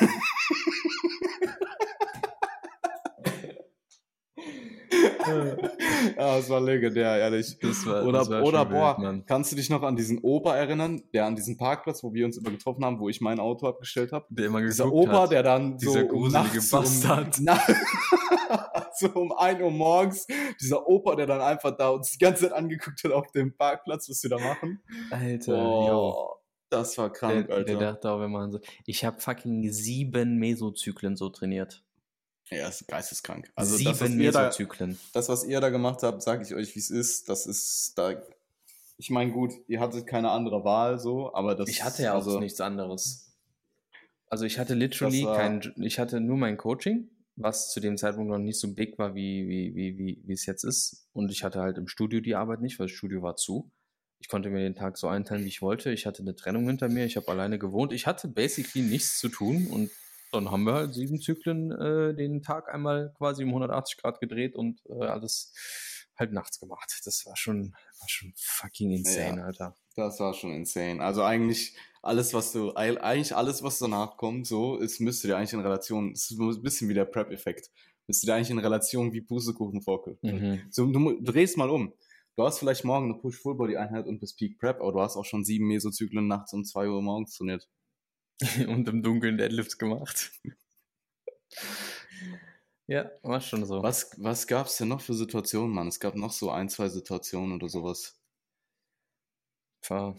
Speaker 1: ja, es war legendär, ehrlich.
Speaker 2: Das war,
Speaker 1: oder
Speaker 2: das war
Speaker 1: oder boah, wild, kannst du dich noch an diesen Opa erinnern, der an diesem Parkplatz, wo wir uns immer getroffen haben, wo ich mein Auto abgestellt habe?
Speaker 2: Der immer
Speaker 1: Dieser Opa,
Speaker 2: hat.
Speaker 1: der dann
Speaker 2: Dieser
Speaker 1: so
Speaker 2: gruselige um Bastard. <laughs>
Speaker 1: Um, so um 1 Uhr morgens, dieser Opa, der dann einfach da uns die ganze Zeit angeguckt hat auf dem Parkplatz, was wir da machen.
Speaker 2: Alter, oh,
Speaker 1: das war krank,
Speaker 2: der,
Speaker 1: Alter.
Speaker 2: Der dachte auch, wenn man so. Ich habe fucking sieben Mesozyklen so trainiert.
Speaker 1: Ja, ist geisteskrank. Also
Speaker 2: Sieben
Speaker 1: das, was
Speaker 2: Mesozyklen.
Speaker 1: Da, das, was ihr da gemacht habt, sage ich euch, wie es ist. Das ist da. Ich meine, gut, ihr hattet keine andere Wahl, so, aber das.
Speaker 2: Ich hatte ja auch also, nichts anderes. Also ich hatte literally war, kein, ich hatte nur mein Coaching, was zu dem Zeitpunkt noch nicht so big war, wie, wie, wie, wie, wie es jetzt ist. Und ich hatte halt im Studio die Arbeit nicht, weil das Studio war zu. Ich konnte mir den Tag so einteilen, wie ich wollte. Ich hatte eine Trennung hinter mir. Ich habe alleine gewohnt. Ich hatte basically nichts zu tun und dann haben wir halt sieben Zyklen äh, den Tag einmal quasi um 180 Grad gedreht und äh, alles halt nachts gemacht. Das war schon, war schon fucking insane, ja, Alter.
Speaker 1: Das war schon insane. Also eigentlich alles, was du, eigentlich alles, was danach kommt, so, es müsste dir eigentlich in Relation, es ist ein bisschen wie der Prep-Effekt, müsste dir eigentlich in Relation wie Pustekuchen vorkommen. Mhm. So, du drehst mal um. Du hast vielleicht morgen eine Push-Full-Body-Einheit und bist Peak Prep, aber du hast auch schon sieben Mesozyklen nachts um zwei Uhr morgens trainiert. <laughs>
Speaker 2: und im Dunkeln Deadlifts gemacht. ja, war schon so.
Speaker 1: Was, was gab es denn noch für Situationen, Mann? Es gab noch so ein, zwei Situationen oder sowas. War,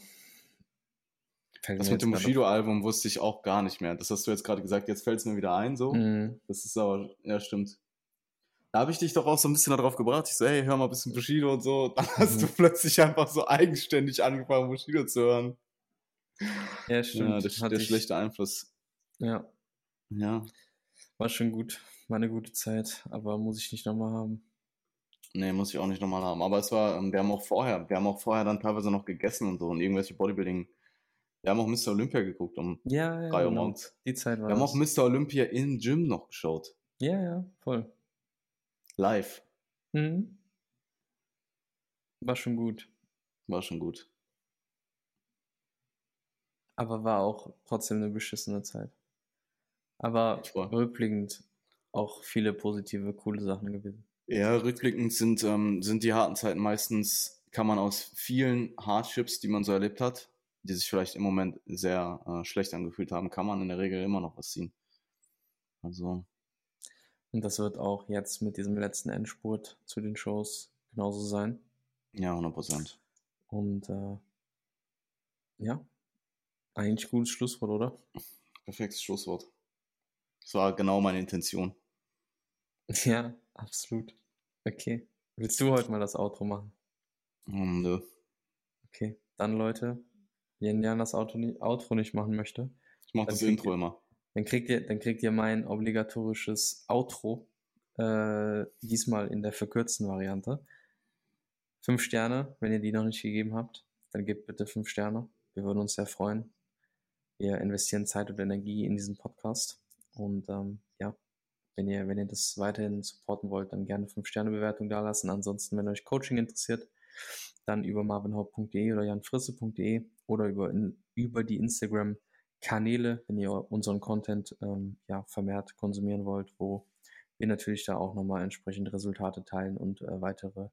Speaker 1: das mit dem Bushido-Album wusste ich auch gar nicht mehr. Das hast du jetzt gerade gesagt, jetzt fällt es mir wieder ein, so. Mhm. Das ist aber, ja, stimmt. Da habe ich dich doch auch so ein bisschen darauf gebracht. Ich so, hey, hör mal ein bisschen Bushido und so. Dann hast mhm. du plötzlich einfach so eigenständig angefangen, Bushido zu hören. Ja, stimmt. Ja, der, der schlechte Einfluss.
Speaker 2: Ja.
Speaker 1: Ja.
Speaker 2: War schon gut. War eine gute Zeit, aber muss ich nicht nochmal haben.
Speaker 1: Nee, muss ich auch nicht nochmal haben. Aber es war, ähm, wir haben auch vorher, wir haben auch vorher dann teilweise noch gegessen und so und irgendwelche Bodybuilding- wir haben auch Mr. Olympia geguckt um
Speaker 2: ja, ja, 3 Uhr genau. morgens. Die Zeit
Speaker 1: war Wir das. haben auch Mr. Olympia im Gym noch geschaut.
Speaker 2: Ja, ja, voll.
Speaker 1: Live.
Speaker 2: Mhm. War schon gut.
Speaker 1: War schon gut.
Speaker 2: Aber war auch trotzdem eine beschissene Zeit. Aber rückblickend auch viele positive, coole Sachen gewesen.
Speaker 1: Ja, rückblickend sind, ähm, sind die harten Zeiten meistens, kann man aus vielen Hardships, die man so erlebt hat, die sich vielleicht im Moment sehr äh, schlecht angefühlt haben, kann man in der Regel immer noch was ziehen. Also.
Speaker 2: Und das wird auch jetzt mit diesem letzten Endspurt zu den Shows genauso sein.
Speaker 1: Ja, 100 Prozent.
Speaker 2: Und äh, ja, eigentlich gutes Schlusswort, oder?
Speaker 1: Perfektes Schlusswort. Das war genau meine Intention. <laughs>
Speaker 2: Ja, absolut. Okay. Willst du heute mal das Outro machen?
Speaker 1: Um, nö.
Speaker 2: Okay, dann Leute, wenn Jan das Auto nicht, Outro nicht machen möchte.
Speaker 1: Ich mache das Intro ihr, immer.
Speaker 2: Dann kriegt, ihr, dann kriegt ihr mein obligatorisches Outro. Äh, diesmal in der verkürzten Variante. Fünf Sterne, wenn ihr die noch nicht gegeben habt, dann gebt bitte fünf Sterne. Wir würden uns sehr freuen. Wir investieren Zeit und Energie in diesen Podcast. Und ähm, ja, wenn ihr, wenn ihr das weiterhin supporten wollt, dann gerne fünf Sterne Bewertung da lassen. Ansonsten, wenn euch Coaching interessiert, dann über marvinhaupt.de oder janfrisse.de oder über, in, über die Instagram-Kanäle, wenn ihr unseren Content ähm, ja, vermehrt konsumieren wollt, wo wir natürlich da auch nochmal entsprechend Resultate teilen und äh, weitere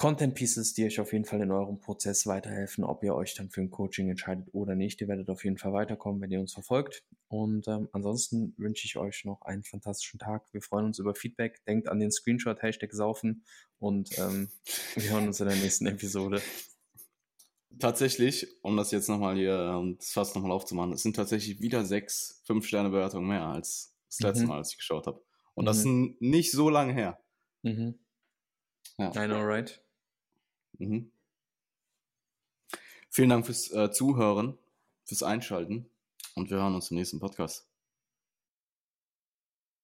Speaker 2: Content Pieces, die euch auf jeden Fall in eurem Prozess weiterhelfen, ob ihr euch dann für ein Coaching entscheidet oder nicht. Ihr werdet auf jeden Fall weiterkommen, wenn ihr uns verfolgt. Und ähm, ansonsten wünsche ich euch noch einen fantastischen Tag. Wir freuen uns über Feedback. Denkt an den Screenshot, Hashtag saufen und ähm, wir hören uns in der nächsten Episode.
Speaker 1: Tatsächlich, um das jetzt nochmal hier um das fast nochmal aufzumachen, es sind tatsächlich wieder sechs Fünf-Sterne-Bewertungen mehr als das letzte mhm. Mal, als ich geschaut habe. Und mhm. das ist nicht so lange her.
Speaker 2: Mhm. Ja. I know, right?
Speaker 1: Mhm. Vielen Dank fürs äh, Zuhören, fürs Einschalten und wir hören uns im nächsten Podcast.